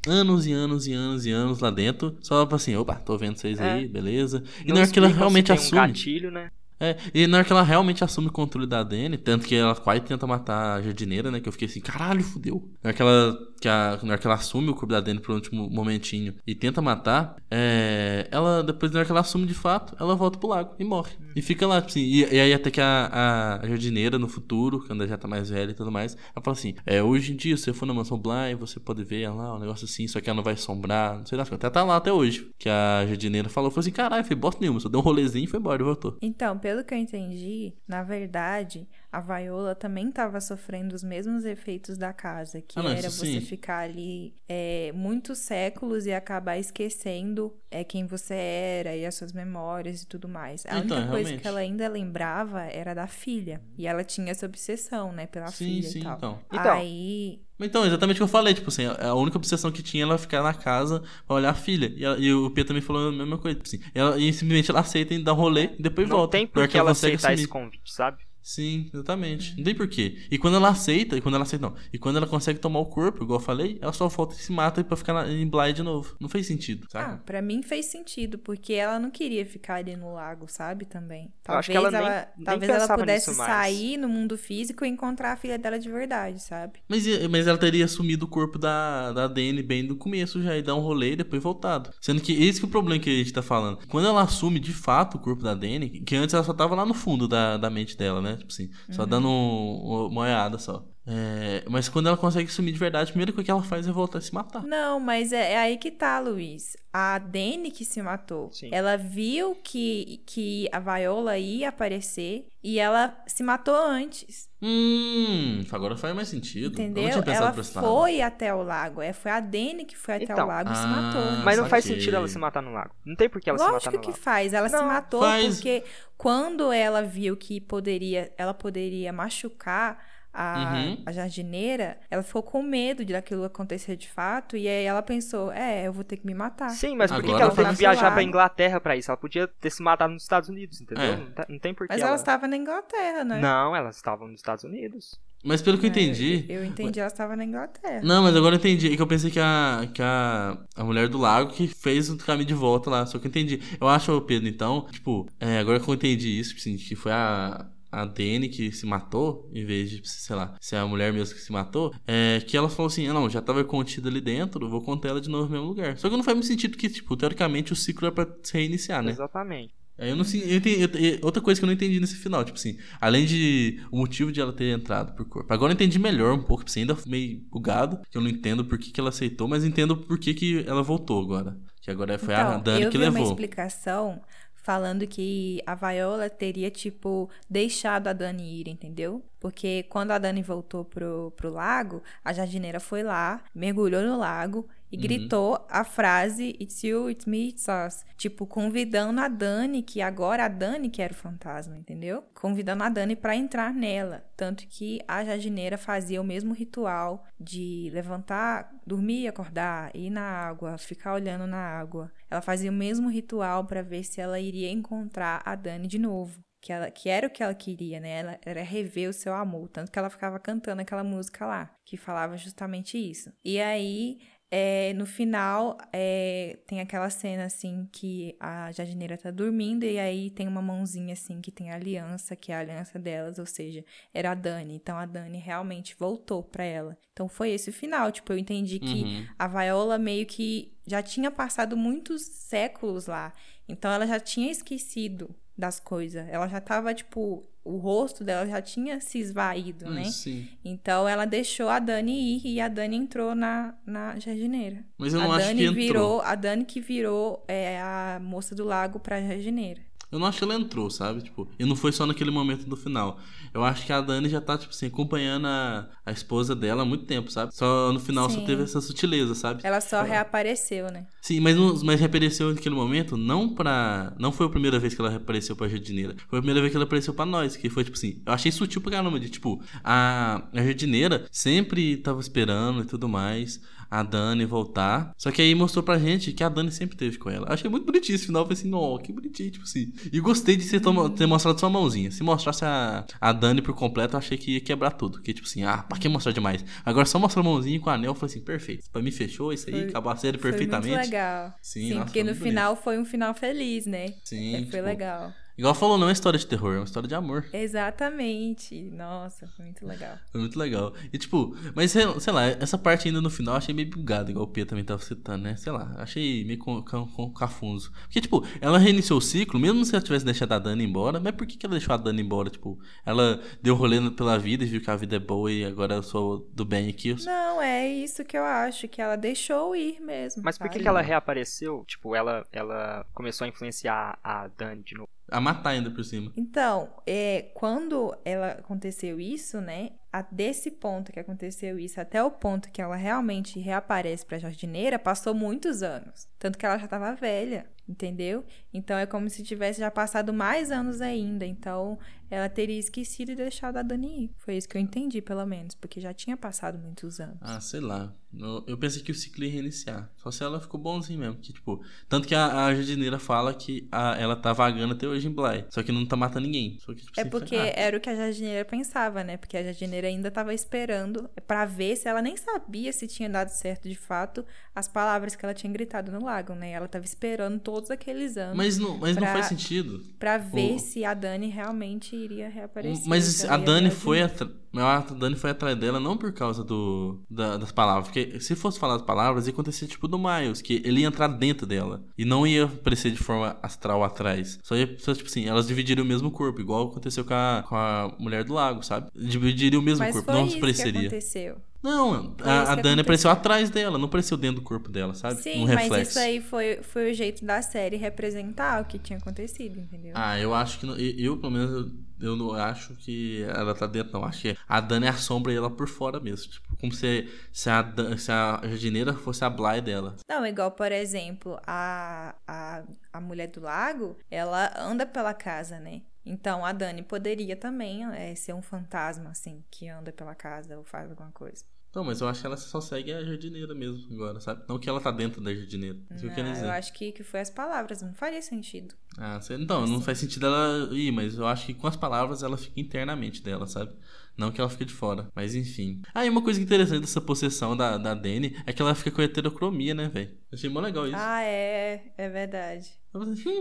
Anos e anos e anos e anos lá dentro, só pra assim, opa, tô vendo vocês aí, É. beleza. E Não na hora que ela realmente tem um assume. gatilho, né? É, e na hora que ela realmente assume o controle da Dani, tanto que ela quase tenta matar a jardineira, né? Que eu fiquei assim, caralho, fudeu. Na hora que ela, que a, na hora que ela assume o corpo da Dani por um último momentinho e tenta matar, é, ela, depois na hora que ela assume de fato, ela volta pro lago e morre. E fica lá, assim, e, e aí até que a, a jardineira no futuro, quando ela já tá mais velha e tudo mais, ela fala assim, é, hoje em dia, se você for na mansão Bly, você pode ver lá, um negócio assim, só que ela não vai assombrar, não sei lá, até tá lá até hoje. Que a jardineira falou, falou assim, caralho, foi bosta nenhuma, só deu um rolezinho e foi embora e voltou. Então, pelo que eu entendi, na verdade, a Viola também estava sofrendo os mesmos efeitos da casa, que Ah, não, era você sim. ficar ali é, muitos séculos e acabar esquecendo é, quem você era e as suas memórias e tudo mais. A Então, única coisa realmente. que ela ainda lembrava era da filha. E ela tinha essa obsessão, né, pela Sim, filha sim, e tal. então. Então. Aí, Então, exatamente o que eu falei, tipo assim, a única obsessão que tinha era ela ficar na casa pra olhar a filha. E, ela- e o Pedro também falou a mesma coisa, tipo assim. Ela, e simplesmente ela aceita e dá um rolê e depois Não volta. tem Pior por que ela aceitar esse convite, sabe? Sim, exatamente. Não tem porquê. E quando ela aceita, e quando ela aceita, não. E quando ela consegue tomar o corpo, igual eu falei, ela só volta e se mata pra ficar na, em Bly de novo. Não fez sentido, ah, sabe? pra mim fez sentido, porque ela não queria ficar ali no lago, sabe, também. Talvez que ela nem- ela, nem talvez ela pensava pudesse sair no mundo físico e encontrar a filha dela de verdade, sabe? Mas, mas ela teria assumido o corpo da, da Dani bem no começo já, e dar um rolê e depois voltado. Sendo que esse que é o problema que a gente tá falando. Quando ela assume de fato o corpo da Dani, que antes ela só tava lá no fundo da, da mente dela, né? Tipo assim, só dando um- uma olhada só. É, mas quando ela consegue sumir de verdade, a primeira coisa que ela faz é voltar a se matar. Não, mas é, é aí que tá, Luiz. A Dani que se matou. Sim. Ela viu que, que a Viola ia aparecer e ela se matou antes. Hum, agora faz mais sentido. Eu não Entendeu? tinha Ela lado. foi até o lago. É, foi a Dani que foi até Então. o lago e se Ah, matou. Mas não faz sentido ela se matar no lago. Não tem por que ela se matar Lógico no que lago. faz. Ela se Não, matou faz. porque quando ela viu que poderia, ela poderia machucar a, Uhum. a jardineira, ela ficou com medo de aquilo acontecer de fato, e aí ela pensou, é, eu vou ter que me matar. Sim, mas por que, ela tem que viajar pra Inglaterra pra isso? Ela podia ter se matado nos Estados Unidos, entendeu? É. Não, tá- não tem porquê Mas ela... ela estava na Inglaterra, né? Não, elas estavam nos Estados Unidos. Mas pelo que eu É, entendi. Eu entendi, ela estava na Inglaterra. Não, mas agora eu entendi. É que eu pensei que a, que a, a mulher do lago que fez o caminho de volta lá. Só que eu entendi. Eu acho, Pedro, então, tipo, é, agora que eu entendi isso, assim, que foi a. A Dani que se matou, em vez de, sei lá, ser a mulher mesmo que se matou, é que ela falou assim: ah, não, já tava contida ali dentro, vou contar ela de novo no mesmo lugar. Só que não faz muito sentido que, tipo, teoricamente o ciclo é pra se reiniciar, né? Exatamente. Aí eu não sei. eu entendi- eu- eu- outra coisa que eu não entendi nesse final, tipo assim, além de o motivo de ela ter entrado pro corpo. Agora eu entendi melhor um pouco, tipo assim, ainda meio bugado, que eu não entendo por que, que ela aceitou, mas entendo por que, que ela voltou agora. Que agora foi a Então, Dani eu que vi uma levou. explicação falando que a Viola teria, tipo, deixado a Dani ir, entendeu? Porque quando a Dani voltou pro, pro lago, a jardineira foi lá, mergulhou no lago e Uhum. gritou a frase It's you, it's me, it's us. Tipo, convidando a Dani, que agora a Dani que era o fantasma, entendeu? Convidando a Dani pra entrar nela. Tanto que a jardineira fazia o mesmo ritual de levantar, dormir, acordar, ir na água, ficar olhando na água. Ela fazia o mesmo ritual pra ver se ela iria encontrar a Dani de novo. Que, ela, que era o que ela queria, né? Ela era rever o seu amor. Tanto que ela ficava cantando aquela música lá, que falava justamente isso. E aí, é, no final, é, tem aquela cena, assim, que a jardineira tá dormindo e aí tem uma mãozinha, assim, que tem a aliança, que é a aliança delas, ou seja, era a Dani. Então, a Dani realmente voltou pra ela. Então, foi esse o final. Tipo, eu entendi que Uhum. a Viola meio que já tinha passado muitos séculos lá. Então, ela já tinha esquecido das coisas. Ela já tava, tipo, o rosto dela já tinha se esvaído, Hum, né? Sim. Então ela deixou a Dani ir e a Dani entrou na, na jardineira. Mas eu não a acho Dani que entrou. virou, a Dani que virou é, a moça do lago pra jardineira. Eu não acho que ela entrou, sabe? Tipo, e não foi só naquele momento do final. Eu acho que a Dani já tá, tipo assim, acompanhando a, a esposa dela há muito tempo, sabe? Só no final só Sim. teve essa sutileza, sabe? Ela só reapareceu, né? Sim, mas, mas reapareceu naquele momento não pra. Não foi a primeira vez que ela reapareceu pra jardineira. Foi a primeira vez que ela apareceu pra nós. Que foi tipo assim. Eu achei sutil pra caramba. De tipo, a, a jardineira sempre tava esperando e tudo mais. A Dani voltar. Só que aí mostrou pra gente que a Dani sempre teve com ela. Eu achei muito bonitinho esse final. Eu falei assim, ó, que bonitinho, tipo assim. E gostei de toma- ter mostrado sua mãozinha. Se mostrasse a, a Dani por completo, eu achei que ia quebrar tudo. Que tipo assim, ah, pra que mostrar demais? Agora só mostrou a mãozinha com o anel. Eu falei assim, perfeito. Pra mim fechou isso aí, Foi- acabou a série Foi perfeitamente. muito legal. Sim, Sim, nossa, porque foi no final foi um final feliz, né? Sim, É, foi tipo, legal. Igual falou, não é história de terror, é uma história de amor. Exatamente. Nossa, foi muito legal. Foi muito legal. E tipo, mas sei, lá, essa parte ainda no final eu achei meio bugada, igual o Pia também tava citando, né? Sei lá, achei meio com, com, com- cafunzo. Porque, tipo, ela reiniciou o ciclo, mesmo se ela tivesse deixado a Dani embora, mas por que, que ela deixou a Dani embora? Tipo, ela deu rolê pela vida e viu que a vida é boa e agora eu sou do bem aqui. Não, é isso que eu acho, que ela deixou ir mesmo. Mas por que, sabe? que ela reapareceu? Tipo, ela, ela começou a influenciar a Dani de novo. A matar ainda por cima. Então, é, quando ela aconteceu isso, né? A, desse ponto que aconteceu isso até o ponto que ela realmente reaparece pra jardineira, passou muitos anos. Tanto que ela já tava velha, entendeu? Então é como se tivesse já passado mais anos ainda. Então ela teria esquecido e deixado a Dani ir. Foi isso que eu entendi, pelo menos, porque já tinha passado muitos anos. Ah, sei lá. Eu, eu pensei que o ciclo ia reiniciar. Só se ela ficou bonzinho mesmo. Que, tipo, tanto que a, a jardineira fala que a- ela tá vagando até hoje em Bly. Só que não tá matando ninguém. Só que, tipo, É porque ah, era o que a jardineira pensava, né? Porque a jardineira ainda tava esperando pra ver se ela nem sabia se tinha dado certo de fato as palavras que ela tinha gritado no lago, né? Ela tava esperando todos aqueles anos Mas não, mas não pra- faz sentido. pra ver o- se a Dani realmente iria reaparecer. Mas a Dani foi de atra... a Dani foi atrás dela não por causa do da- das palavras, porque se fosse falar as palavras ia acontecer tipo do Miles, que ele ia entrar dentro dela e não ia aparecer de forma astral atrás. Só ia só, tipo assim, elas dividiriam o mesmo corpo, igual aconteceu com a, com a mulher do lago, sabe? Dividiriam o mesmo Mas corpo, não isso que apareceria. aconteceu. Não, Foi a, a Dani apareceu atrás dela, não apareceu dentro do corpo dela, sabe? Sim, um mas reflexo. isso aí foi, foi o jeito da série representar o que tinha acontecido, entendeu? Ah, eu acho que. não- Eu, eu, pelo menos, eu, eu não acho que ela tá dentro, não. Acho que a Dani assombra ela por fora mesmo. Tipo, como se, se, a, se a jardineira fosse a Bly dela. Não, igual, por exemplo, a, a, a mulher do lago, ela anda pela casa, né? Então a Dani poderia também é, ser um fantasma, assim, que anda pela casa ou faz alguma coisa. Não, mas eu acho que ela só segue a jardineira mesmo agora, sabe? Não que ela tá dentro da jardineira. Não, eu, eu acho que, que foi as palavras, não faria sentido. Ah, então, assim. não faz sentido ela ir, mas eu acho que com as palavras ela fica internamente dela, sabe? Não que ela fique de fora. Mas enfim. Ah, e uma coisa interessante dessa possessão da, da Dani é que ela fica com heterocromia, né, velho? Achei mó legal isso. Ah, é. É verdade.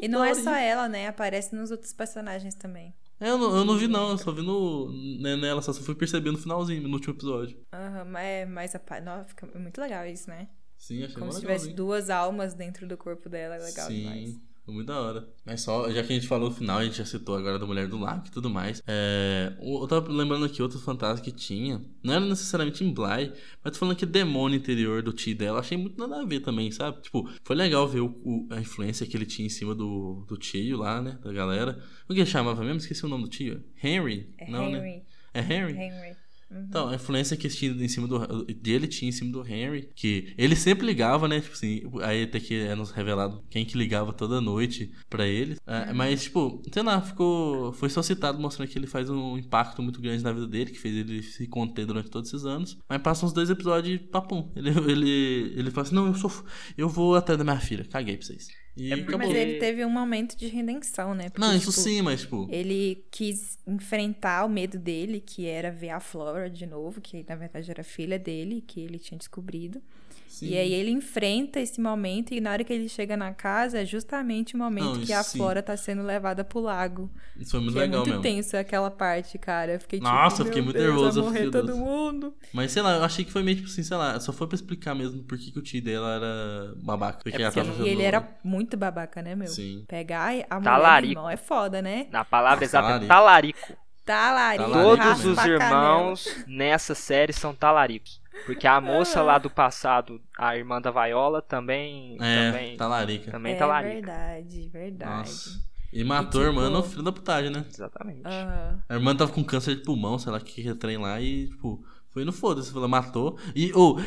e não é só ela, né? Aparece nos outros personagens também. É, eu não, eu não vi não, eu só vi no, né, nela, só fui percebendo no finalzinho, no último episódio. Aham, uhum, mas, mas a, não, fica muito legal isso, né? Sim, achei Como se tivesse duas almas dentro do corpo dela, é legal Sim. demais. Muito da hora. Mas só, já que a gente falou no final, a gente já citou agora da Mulher do Lago e tudo mais. É, eu tava lembrando aqui outro fantasma que tinha. Não era necessariamente em Bly, mas tô falando que demônio interior do tio dela. Achei muito nada a ver também, sabe? Tipo, foi legal ver o, o, a influência que ele tinha em cima do, do tio lá, né? Da galera. O que ele chamava mesmo? Esqueci o nome do tio. Henry? É Não, Henry. né? É Henry? Henry. Uhum. Então, a influência que tinha em cima do, dele tinha em cima do Henry, que ele sempre ligava, né? Tipo assim, aí até que é nos revelado quem que ligava toda noite pra ele. É, mas, tipo, sei lá, ficou. Foi só citado mostrando que ele faz um impacto muito grande na vida dele, que fez ele se conter durante todos esses anos. Mas passa uns dois episódios e papum. Ele, ele, ele fala assim: não, eu sou. Eu vou até da minha filha. Caguei pra vocês. E É acabou. Mas ele teve um momento de redenção, né? Porque, Não, isso tipo, sim, mas, tipo. Ele quis enfrentar o medo dele, que era ver a Flora de novo, que na verdade era filha dele, que ele tinha descobrido. Sim. E aí ele enfrenta esse momento e na hora que ele chega na casa é justamente o momento Não, que a sim. Flora tá sendo levada pro lago. Isso foi muito que legal é muito mesmo. tenso aquela parte, cara. Eu fiquei tipo, Nossa, eu meu fiquei muito Deus, nervoso, Vai morrer todo Deus. mundo. Mas sei lá, eu achei que foi meio tipo assim, sei lá, só foi pra explicar mesmo por que, que o tio dela era babaca. Porque ela porque tava E fazendo- ele era muito babaca, né, meu? Sim. Pegar a mulher do irmão é foda, né? Na palavra exata, é Talarico. talarico. Todos os irmãos nessa série são talaricos. Porque a moça lá do passado, a irmã da Vaiola, também. É, também, talarica. também É talarica. verdade, verdade. Nossa. E matou E, a irmã tipo- no filho da putagem, né? Exatamente. Aham. A irmã tava com câncer de pulmão, sei lá, que que trem lá, e, tipo, foi no foda-se, ela matou. E, ou,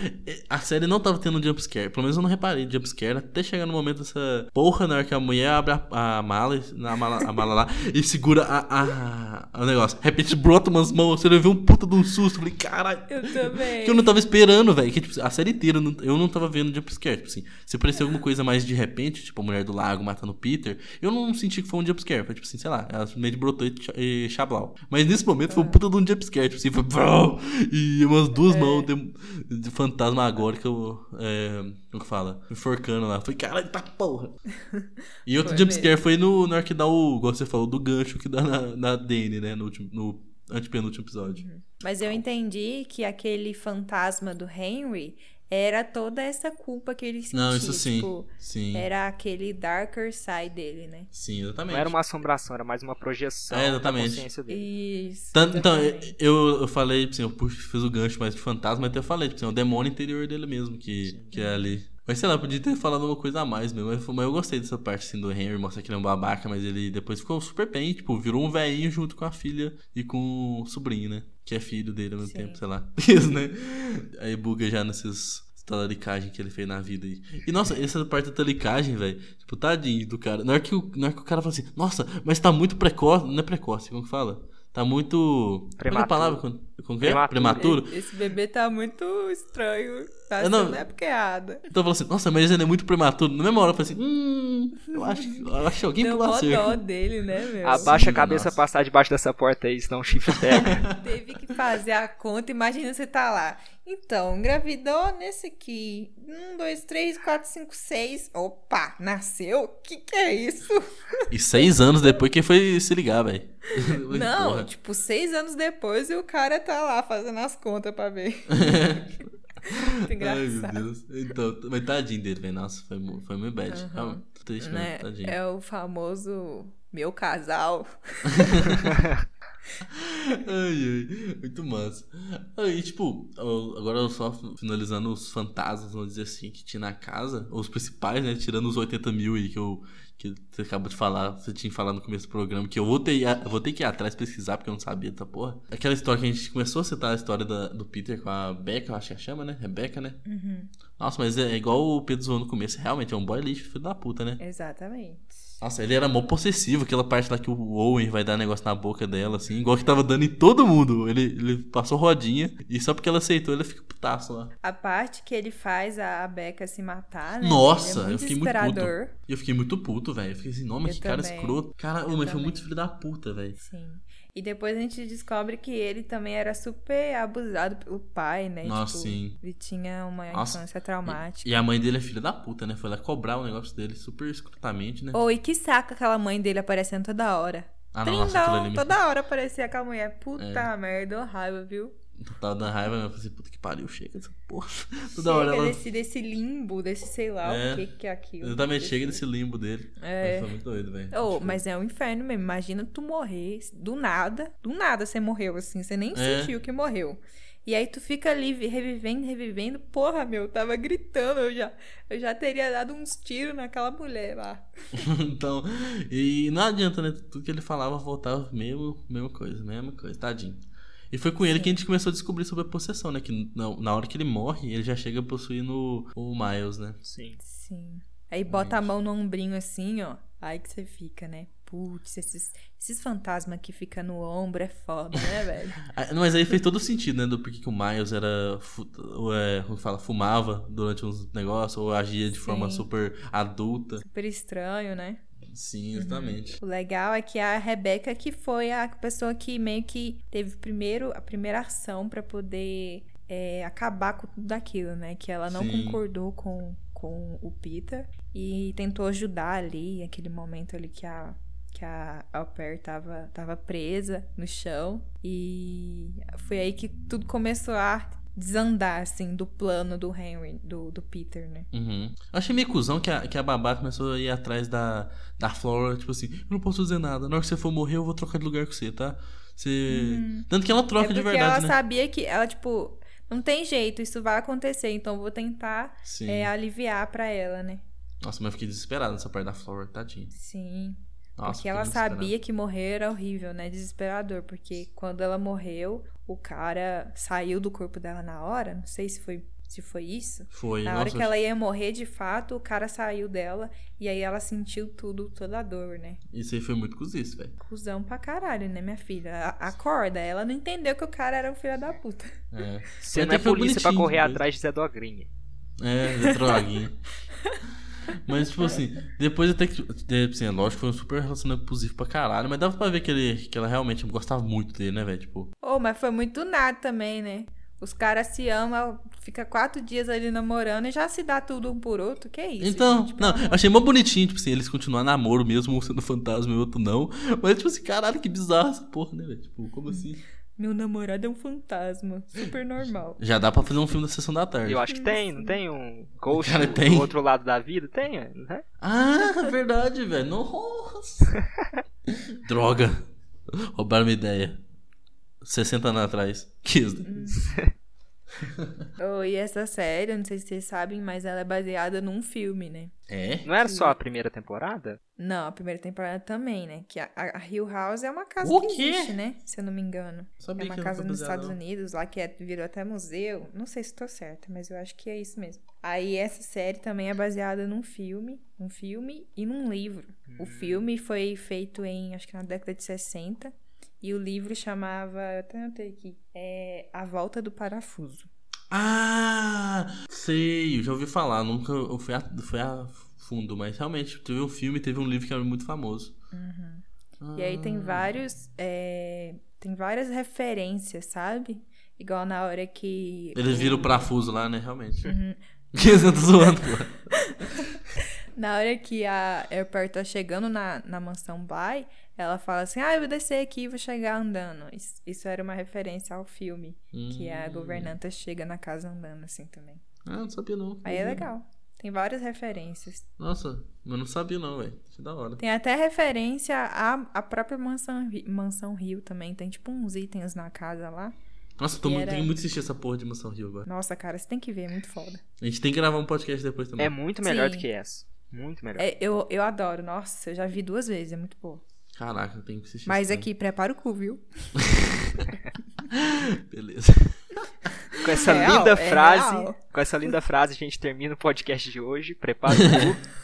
a série não tava tendo jumpscare, pelo menos eu não reparei jumpscare, até chegar no momento dessa porra, na hora que a mulher abre a, a mala, a mala, a mala lá, e segura a, a, o negócio. De repente brota umas mãos, você vê um puta de um susto, eu falei, caralho. Eu também. Que eu não tava esperando, velho. Que, tipo, a série inteira eu não- tava vendo jumpscare. Tipo assim, se aparecer alguma coisa mais de repente, tipo a mulher do lago matando o Peter, eu não senti que foi um jumpscare. Foi tipo assim, sei lá, ela simplesmente brotou e, e chablau. Mas nesse momento foi um puta de um jumpscare. Tipo assim, foi. E umas duas mãos de, de fantasmagórica, é, como que fala? Enforcando lá. Foi, caralho, tá porra. E outro jumpscare foi no, hora que dá o. Igual você falou, do gancho que dá na, na Dane, né? No, último, no antepenúltimo episódio. Mas eu entendi que aquele fantasma do Henry era toda essa culpa que ele sentia. Não, isso sim. Tipo, sim. era aquele darker side dele, né? Sim, exatamente. Não era uma assombração, era mais uma projeção É, da exatamente. consciência dele. Isso. Tanto, então, eu, eu falei, tipo assim, eu puxo- fiz o gancho mais de fantasma, até eu falei, tipo assim, é o demônio interior dele mesmo que, que é ali. Mas sei lá, podia ter falado uma coisa a mais mesmo. Mas, mas eu gostei dessa parte assim do Henry, mostrar que ele é um babaca, mas ele depois ficou super bem, tipo, virou um velhinho junto com a filha e com o sobrinho, né? Que é filho dele ao mesmo Sim. tempo, sei lá. Isso, né? Aí buga já nesses talaricagem que ele fez na vida aí. E nossa, essa parte da talaricagem, velho. Tipo, tadinho do cara. Na hora, que o, na hora que o cara fala assim, nossa, mas tá muito precoce. Não é precoce, como que fala? Tá muito. Qual é a Prematuro. palavra? Como que é? Prematuro. Prematuro. Esse bebê tá muito estranho. Tá Eu não- sendo época errada. Então eu falo assim, nossa, mas ele é muito prematuro. Na mesma hora eu falei assim, hum, eu acho, eu acho que alguém Deu pulou a dó cerca. dele, né, meu? Abaixa Sim, a cabeça nossa. passar debaixo dessa porta aí, senão o chifre pega. Teve que fazer a conta. Imagina você tá lá. Então, engravidou nesse aqui. Um, dois, três, quatro, cinco, seis. Opa, nasceu? Que que é isso? E seis anos depois que foi se ligar, velho. Não, Porra. tipo, seis anos depois e o cara tá lá fazendo as contas pra ver. Muito Ai, meu engraçado. Deus. Então, mas tadinho dele, velho. Nossa, foi, foi muito bad. Aham. Realmente, triste mesmo, Né? tadinho. É o famoso meu casal. Ai, ai, muito massa. Aí, tipo, agora eu só finalizando os fantasmas, vamos dizer assim, que tinha na casa, os principais, né? Tirando os 80 mil aí que eu, que você acabou de falar, você tinha falado no começo do programa, que eu vou ter, vou ter que ir atrás pesquisar, porque eu não sabia dessa porra. Aquela história que a gente começou a citar a história da, do Peter com a Becca, eu acho que a chama, né? Rebeca, né? Uhum. Nossa, mas é, é igual o Pedro zoou no começo, realmente é um boy lixo, filho da puta, né? Exatamente. Nossa, ele era mó possessivo, aquela parte lá que o Owen vai dar negócio na boca dela, assim, igual que tava dando em todo mundo. Ele, ele passou rodinha e só porque ela aceitou, ele fica putaço lá. A parte que ele faz a Becca se matar, né? Nossa, é eu fiquei muito puto. E eu fiquei muito puto, velho. Eu fiquei assim, não, mas Eu que cara também. escroto. Cara, Eu mas foi muito filho da puta, velho. Sim. E depois a gente descobre que ele também era super abusado pelo pai, né? Nossa, tipo, sim. Ele tinha uma Nossa, infância traumática. E a mãe dele é filha da puta, né? Foi lá cobrar o negócio dele super escrutamente, né? Ou e que saca aquela mãe dele aparecendo toda hora. ah, não, nossa, Trindão, toda hora aparecia com a mulher. Puta É. merda, raiva, viu? Tava dando raiva, eu falei assim, puta que pariu, chega dessa porra. Toda Chega hora ela... desse, desse limbo, desse sei lá É. o que, que é aquilo. Exatamente, chega desse limbo dele. É. Mas foi muito doido, velho. Oh, mas é um inferno mesmo. Imagina tu morrer do nada. Do nada você morreu, assim. Você nem É. sentiu que morreu. E aí tu fica ali vi- revivendo, revivendo. Porra, meu, tava gritando. Eu já, eu já teria dado uns tiros naquela mulher lá. então, e não adianta, né? Tudo que ele falava voltava mesmo, mesma coisa, mesma coisa, tadinho. E foi com ele que a gente começou a descobrir sobre a possessão, né? Que na, na hora que ele morre, ele já chega possuindo o Miles, né? Sim. Sim. Aí bota a mão no ombrinho assim, ó. Aí que você fica, né? Putz, esses, esses fantasmas que fica no ombro é foda, né, velho? Ah, Mas aí fez todo sentido, né? Do porquê que o Miles era. ou é, como fala? Fumava durante uns negócios, ou agia de forma Sim. super adulta. Super estranho, né? Sim, exatamente. O legal é que a Rebeca que foi a pessoa que meio que teve primeiro a primeira ação pra poder é, acabar com tudo daquilo, né? Que ela não Sim. concordou com, com o Peter e tentou ajudar ali, aquele momento ali que a que a Au Pair tava, tava presa no chão e foi aí que tudo começou a desandar, assim, do plano do Henry, do, do Peter, né? Uhum. Eu achei meio cuzão que a, que a babá começou a ir atrás da, da Flora, tipo assim, eu não posso fazer nada. Na hora que você for morrer, eu vou trocar de lugar com você, tá? Você. Tanto que ela troca Uhum. é de verdade, ela né? sabia que ela, tipo, não tem jeito, isso vai acontecer, então eu vou tentar é, aliviar pra ela, né? Nossa, mas eu fiquei desesperado nessa parte da Flora, tadinha. Sim. Nossa, porque ela sabia que morrer era horrível, né? Desesperador. Porque quando ela morreu, o cara saiu do corpo dela na hora. Não sei se foi, se foi isso. Foi, Na nossa. hora que ela ia morrer, de fato, o cara saiu dela. E aí ela sentiu tudo, toda a dor, né? Isso aí foi muito cozice, velho. Cusão pra caralho, né, minha filha? A- Acorda. Ela não entendeu que o cara era um filho da puta. É. Você não é polícia pra correr atrás de Zé Dogrinha. É, droguinha. Mas, tipo assim, depois até que. Assim, é lógico foi um super relacionamento abusivo pra caralho, mas dava pra ver que, ele, que ela realmente gostava muito dele, né, velho? Tipo, Oh, mas foi muito nada também, né? Os caras se amam, fica quatro dias ali namorando e já se dá tudo um por outro. Que isso? Então, gente? não, amor achei mó bonitinho, tipo assim, eles continuar namoro mesmo, um sendo fantasma e o outro não. Mas, tipo assim, caralho, que bizarro essa porra, né, velho? Tipo, como assim? Meu namorado é um fantasma. Super normal. Já dá pra fazer um filme da sessão da tarde. Eu acho que tem, não tem um Ghost Cara, do tem. outro lado da vida? Tem, né? Ah, verdade, velho. Nossa. Droga. Roubaram minha ideia. 60 anos atrás. Que isso? Oh, e essa série, não sei se vocês sabem, mas ela é baseada num filme, né? É? Não era só a primeira temporada? Não, a primeira temporada também, né? Que a, a Hill House é uma casa O que quê? existe, né? Se eu não me engano. Sabia é uma casa nos Estados não. Unidos, lá que é, virou até museu. Não sei se tô certa, mas eu acho que é isso mesmo. Aí essa série também é baseada num filme, um filme e num livro. O filme foi feito em, acho que na década de 60. E o livro chamava, eu até anotei aqui, é A Volta do Parafuso. Ah, sei, eu já ouvi falar, nunca eu fui a, fui a fundo, mas realmente teve um filme, teve um livro que era muito famoso. E aí tem Ah. vários, é, tem várias referências, sabe? Igual na hora que... Eles viram o parafuso lá, né, realmente. Uhum. Zoando. Na hora que a Airport tá chegando na, na mansão Bly, ela fala assim, ah, eu vou descer aqui e vou chegar andando. Isso, isso era uma referência ao filme, que a Hum. governanta chega na casa andando assim também. Ah, não sabia não. Aí é legal. Tem várias referências. Nossa, eu não sabia não, velho. Que da hora. Tem até referência à, à própria mansão, mansão Rio também. Tem tipo uns itens na casa lá. Nossa, tô muito, era- tenho muito assistir essa porra de Mansão Rio agora. Nossa, cara, você tem que ver, é muito foda. A gente tem que gravar um podcast depois também. É muito melhor Sim. do que essa. Muito melhor. É, eu, eu adoro. Nossa, eu já vi duas vezes, é muito boa. Caraca, eu tenho que assistir Mas aqui, prepara o cu, viu? Beleza. Com essa Real, linda é frase, real. com essa linda frase, a gente termina o podcast de hoje. Prepara o cu.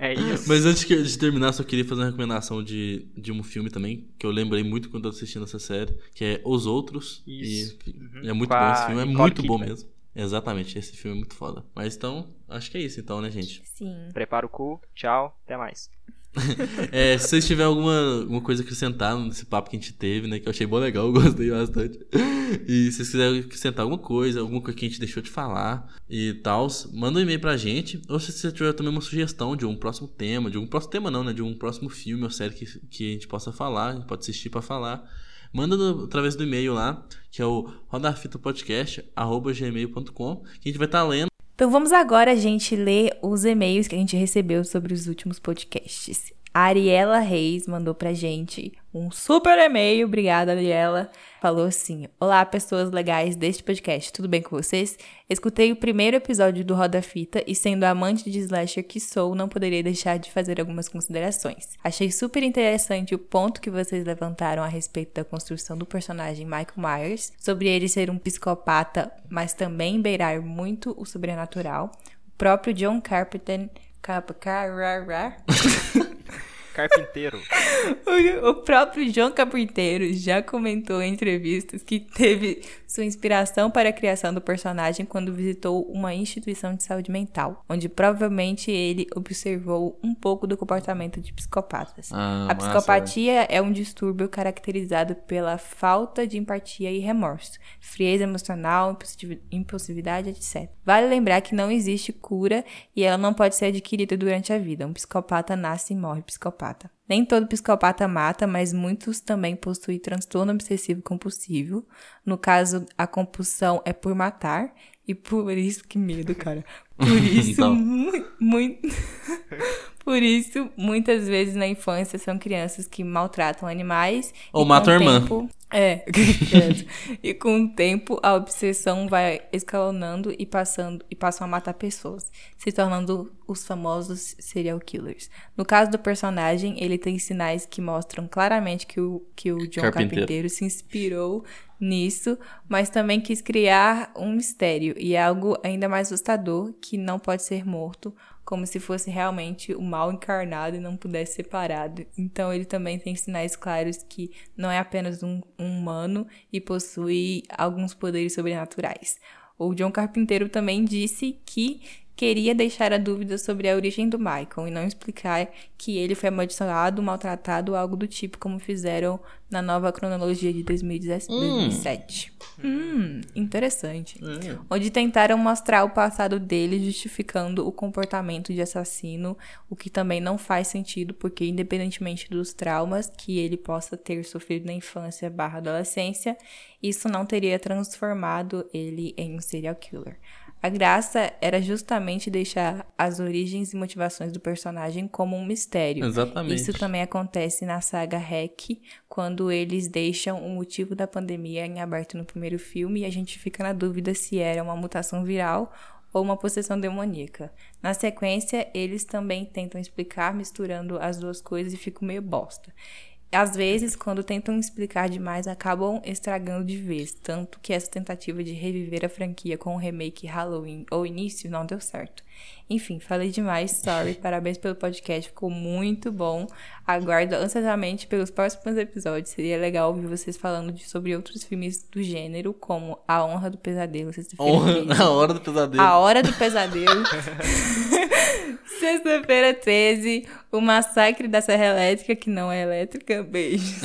É isso. Mas antes de terminar, só queria fazer uma recomendação de, de um filme também, que eu lembrei muito quando eu tava assistindo essa série, que é Os Outros. Isso. E Uhum. é muito bom esse filme, é Nicole muito bom Kidman. mesmo. Exatamente, esse filme é muito foda. Mas então, acho que é isso então, né, gente? Sim. Prepara o cu. Tchau. Até mais. É, se vocês tiverem alguma, alguma coisa a acrescentar nesse papo que a gente teve, né? Que eu achei bom legal, eu gostei bastante. E se vocês quiserem acrescentar alguma coisa, alguma coisa que a gente deixou de falar e tal, manda um e-mail pra gente. Ou se você tiver também uma sugestão de um próximo tema, de um próximo tema não, né? De um próximo filme ou série que, que a gente possa falar, a gente pode assistir pra falar. Manda no- através do e-mail lá, que é o rodafitapodcast.gmail.com, que a gente vai estar lendo. Então vamos agora, gente, ler os e-mails que a gente recebeu sobre os últimos podcasts. A Ariela Reis mandou pra gente um super e-mail. Obrigada, Ariela. Falou assim: Olá, pessoas legais deste podcast, tudo bem com vocês? Escutei o primeiro episódio do Roda Fita e, sendo amante de slasher que sou, não poderia deixar de fazer algumas considerações. Achei super interessante o ponto que vocês levantaram a respeito da construção do personagem Michael Myers, sobre ele ser um psicopata, mas também beirar muito o sobrenatural. O próprio John Carpenter. Carrara- Carpinteiro. O o próprio João Carpinteiro já comentou em entrevistas que teve sua inspiração para a criação do personagem quando visitou uma instituição de saúde mental, onde provavelmente ele observou um pouco do comportamento de psicopatas. Ah, a massa, psicopatia é um distúrbio caracterizado pela falta de empatia e remorso, frieza emocional, impulsivi- impulsividade, etc. Vale lembrar que não existe cura e ela não pode ser adquirida durante a vida. Um psicopata nasce e morre psicopata. preoccupata. Nem todo psicopata mata, mas muitos também possuem transtorno obsessivo compulsivo. No caso, a compulsão é por matar. E por isso, que medo, cara. Por isso, mu- muito. Por isso, muitas vezes na infância são crianças que maltratam animais. Ou e com matam a o irmã. tempo- É, e com o tempo a obsessão vai escalonando e passando e passam a matar pessoas, se tornando os famosos serial killers. No caso do personagem, ele tem sinais que mostram claramente que o, que o John Carpinteiro. Carpinteiro se inspirou nisso, mas também quis criar um mistério e algo ainda mais assustador que não pode ser morto, como se fosse realmente o mal encarnado e não pudesse ser parado. Então ele também tem sinais claros que não é apenas um, um humano e possui alguns poderes sobrenaturais. O John Carpinteiro também disse que queria deixar a dúvida sobre a origem do Michael e não explicar que ele foi amaldiçoado, maltratado ou algo do tipo, como fizeram na nova cronologia de 2017. Hum, interessante. É. Onde tentaram mostrar o passado dele justificando o comportamento de assassino, o que também não faz sentido, porque independentemente dos traumas que ele possa ter sofrido na infância barra adolescência, isso não teria transformado ele em um serial killer. A graça era justamente deixar as origens e motivações do personagem como um mistério. Exatamente. Isso também acontece na saga Hack, quando eles deixam o motivo da pandemia em aberto no primeiro filme e a gente fica na dúvida se era uma mutação viral ou uma possessão demoníaca. Na sequência, eles também tentam explicar misturando as duas coisas e fica meio bosta. Às vezes, quando tentam explicar demais, acabam estragando de vez, tanto que essa tentativa de reviver a franquia com o remake Halloween ou início não deu certo. Enfim, falei demais, sorry, parabéns pelo podcast, ficou muito bom. Aguardo ansiosamente pelos próximos episódios, seria legal ouvir vocês falando de- sobre outros filmes do gênero, como A Honra do Pesadelo, Sexta-feira Honra 13. na hora do pesadelo. A Hora do Pesadelo. Sexta-feira 13, o massacre da Serra Elétrica, que não é elétrica. Beijos.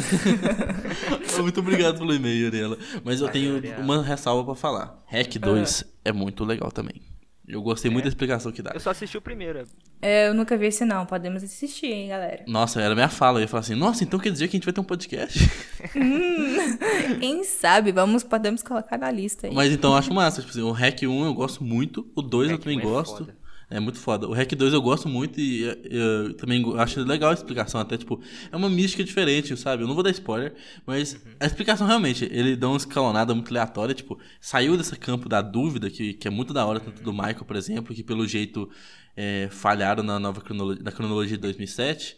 Muito obrigado pelo e-mail, Ariela. Mas eu Valeu, tenho Ariela. uma ressalva pra falar. Hack 2 é muito legal também. Eu gostei muito da explicação que dá. Eu só assisti o primeiro. É, eu nunca vi esse não, podemos assistir, hein, galera. Nossa, era minha fala. Eu ia falar assim, nossa, então quer dizer que a gente vai ter um podcast? Quem sabe, vamos, podemos colocar na lista aí. Mas então eu acho massa. Tipo assim, o Hack 1 eu gosto muito. O 2 eu Hack também 1 é gosto. foda. É muito foda. O Hack 2 eu gosto muito e eu, também acho legal a explicação. Até, tipo, é uma mística diferente, sabe? Eu não vou dar spoiler, mas uhum. a explicação realmente, ele dá uma escalonada muito aleatória. Tipo, saiu desse campo da dúvida, que, que é muito da hora, tanto do Michael, por exemplo, que pelo jeito é, falharam na nova cronologia, na cronologia de 2007.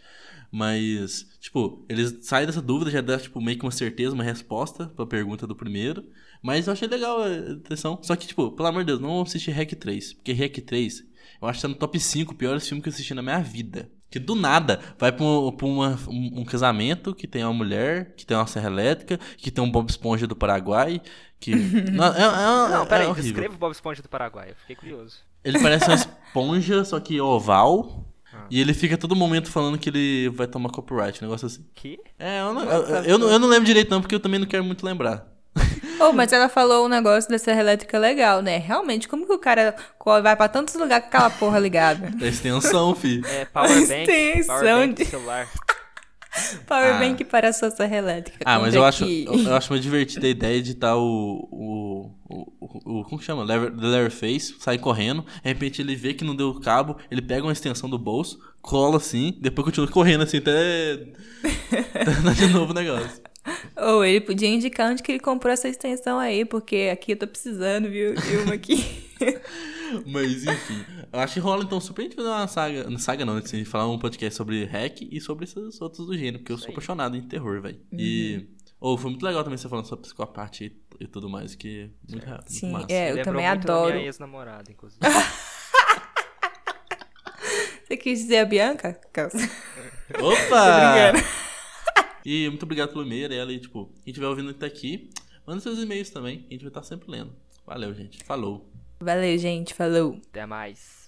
Mas, tipo, eles saem dessa dúvida, já dá, tipo, meio que uma certeza, uma resposta pra pergunta do primeiro. Mas eu achei legal a atenção. Só que, tipo, pelo amor de Deus, não assistir Hack 3. Porque Hack 3, eu acho que tá no top 5 piores filmes que eu assisti na minha vida. Que do nada vai pra, um, pra uma, um, um, casamento que tem uma mulher, que tem uma serra elétrica, que tem um Bob Esponja do Paraguai. Que. não, é, é, não, peraí, é descreva o Bob Esponja do Paraguai, eu fiquei curioso. Ele parece uma esponja, só que oval. E ele fica todo momento falando que ele vai tomar copyright, um negócio assim. Que? É, eu não, eu, eu, não, eu não lembro direito não, porque eu também não quero muito lembrar. Oh, mas ela falou um negócio da serra elétrica legal, né? Realmente, como que o cara vai pra tantos lugares com aquela porra ligada? É extensão, fi. É, powerbank. Extensão powerbank de... celular. Powerbank ah. para a sua serra elétrica. Ah, mas eu acho, eu, acho uma divertida a ideia de estar o, o, o, o, Como que chama? The Face sai correndo. De repente ele vê que não deu cabo, ele pega uma extensão do bolso, cola assim, depois continua correndo assim até. até de novo o negócio. Ou ele podia indicar onde que ele comprou essa extensão aí, porque aqui eu tô precisando, viu? De uma aqui. Mas enfim, eu acho que rola então super a gente fazer uma saga, não saga não, assim, falar um podcast sobre hack e sobre esses outros do gênero, porque eu sou apaixonado em terror, velho. Uhum. E ou oh, foi muito legal também você falando sobre psicopata e, e tudo mais, que muito, muito Sim, massa. é, eu também adoro. minha ex-namorada, inclusive. você quis dizer a Bianca? Opa! E muito obrigado pelo e-mail, ela e tipo, quem estiver ouvindo até aqui, manda seus e-mails também, a gente vai estar sempre lendo. Valeu, gente. Falou. Valeu, gente. Falou. Até mais.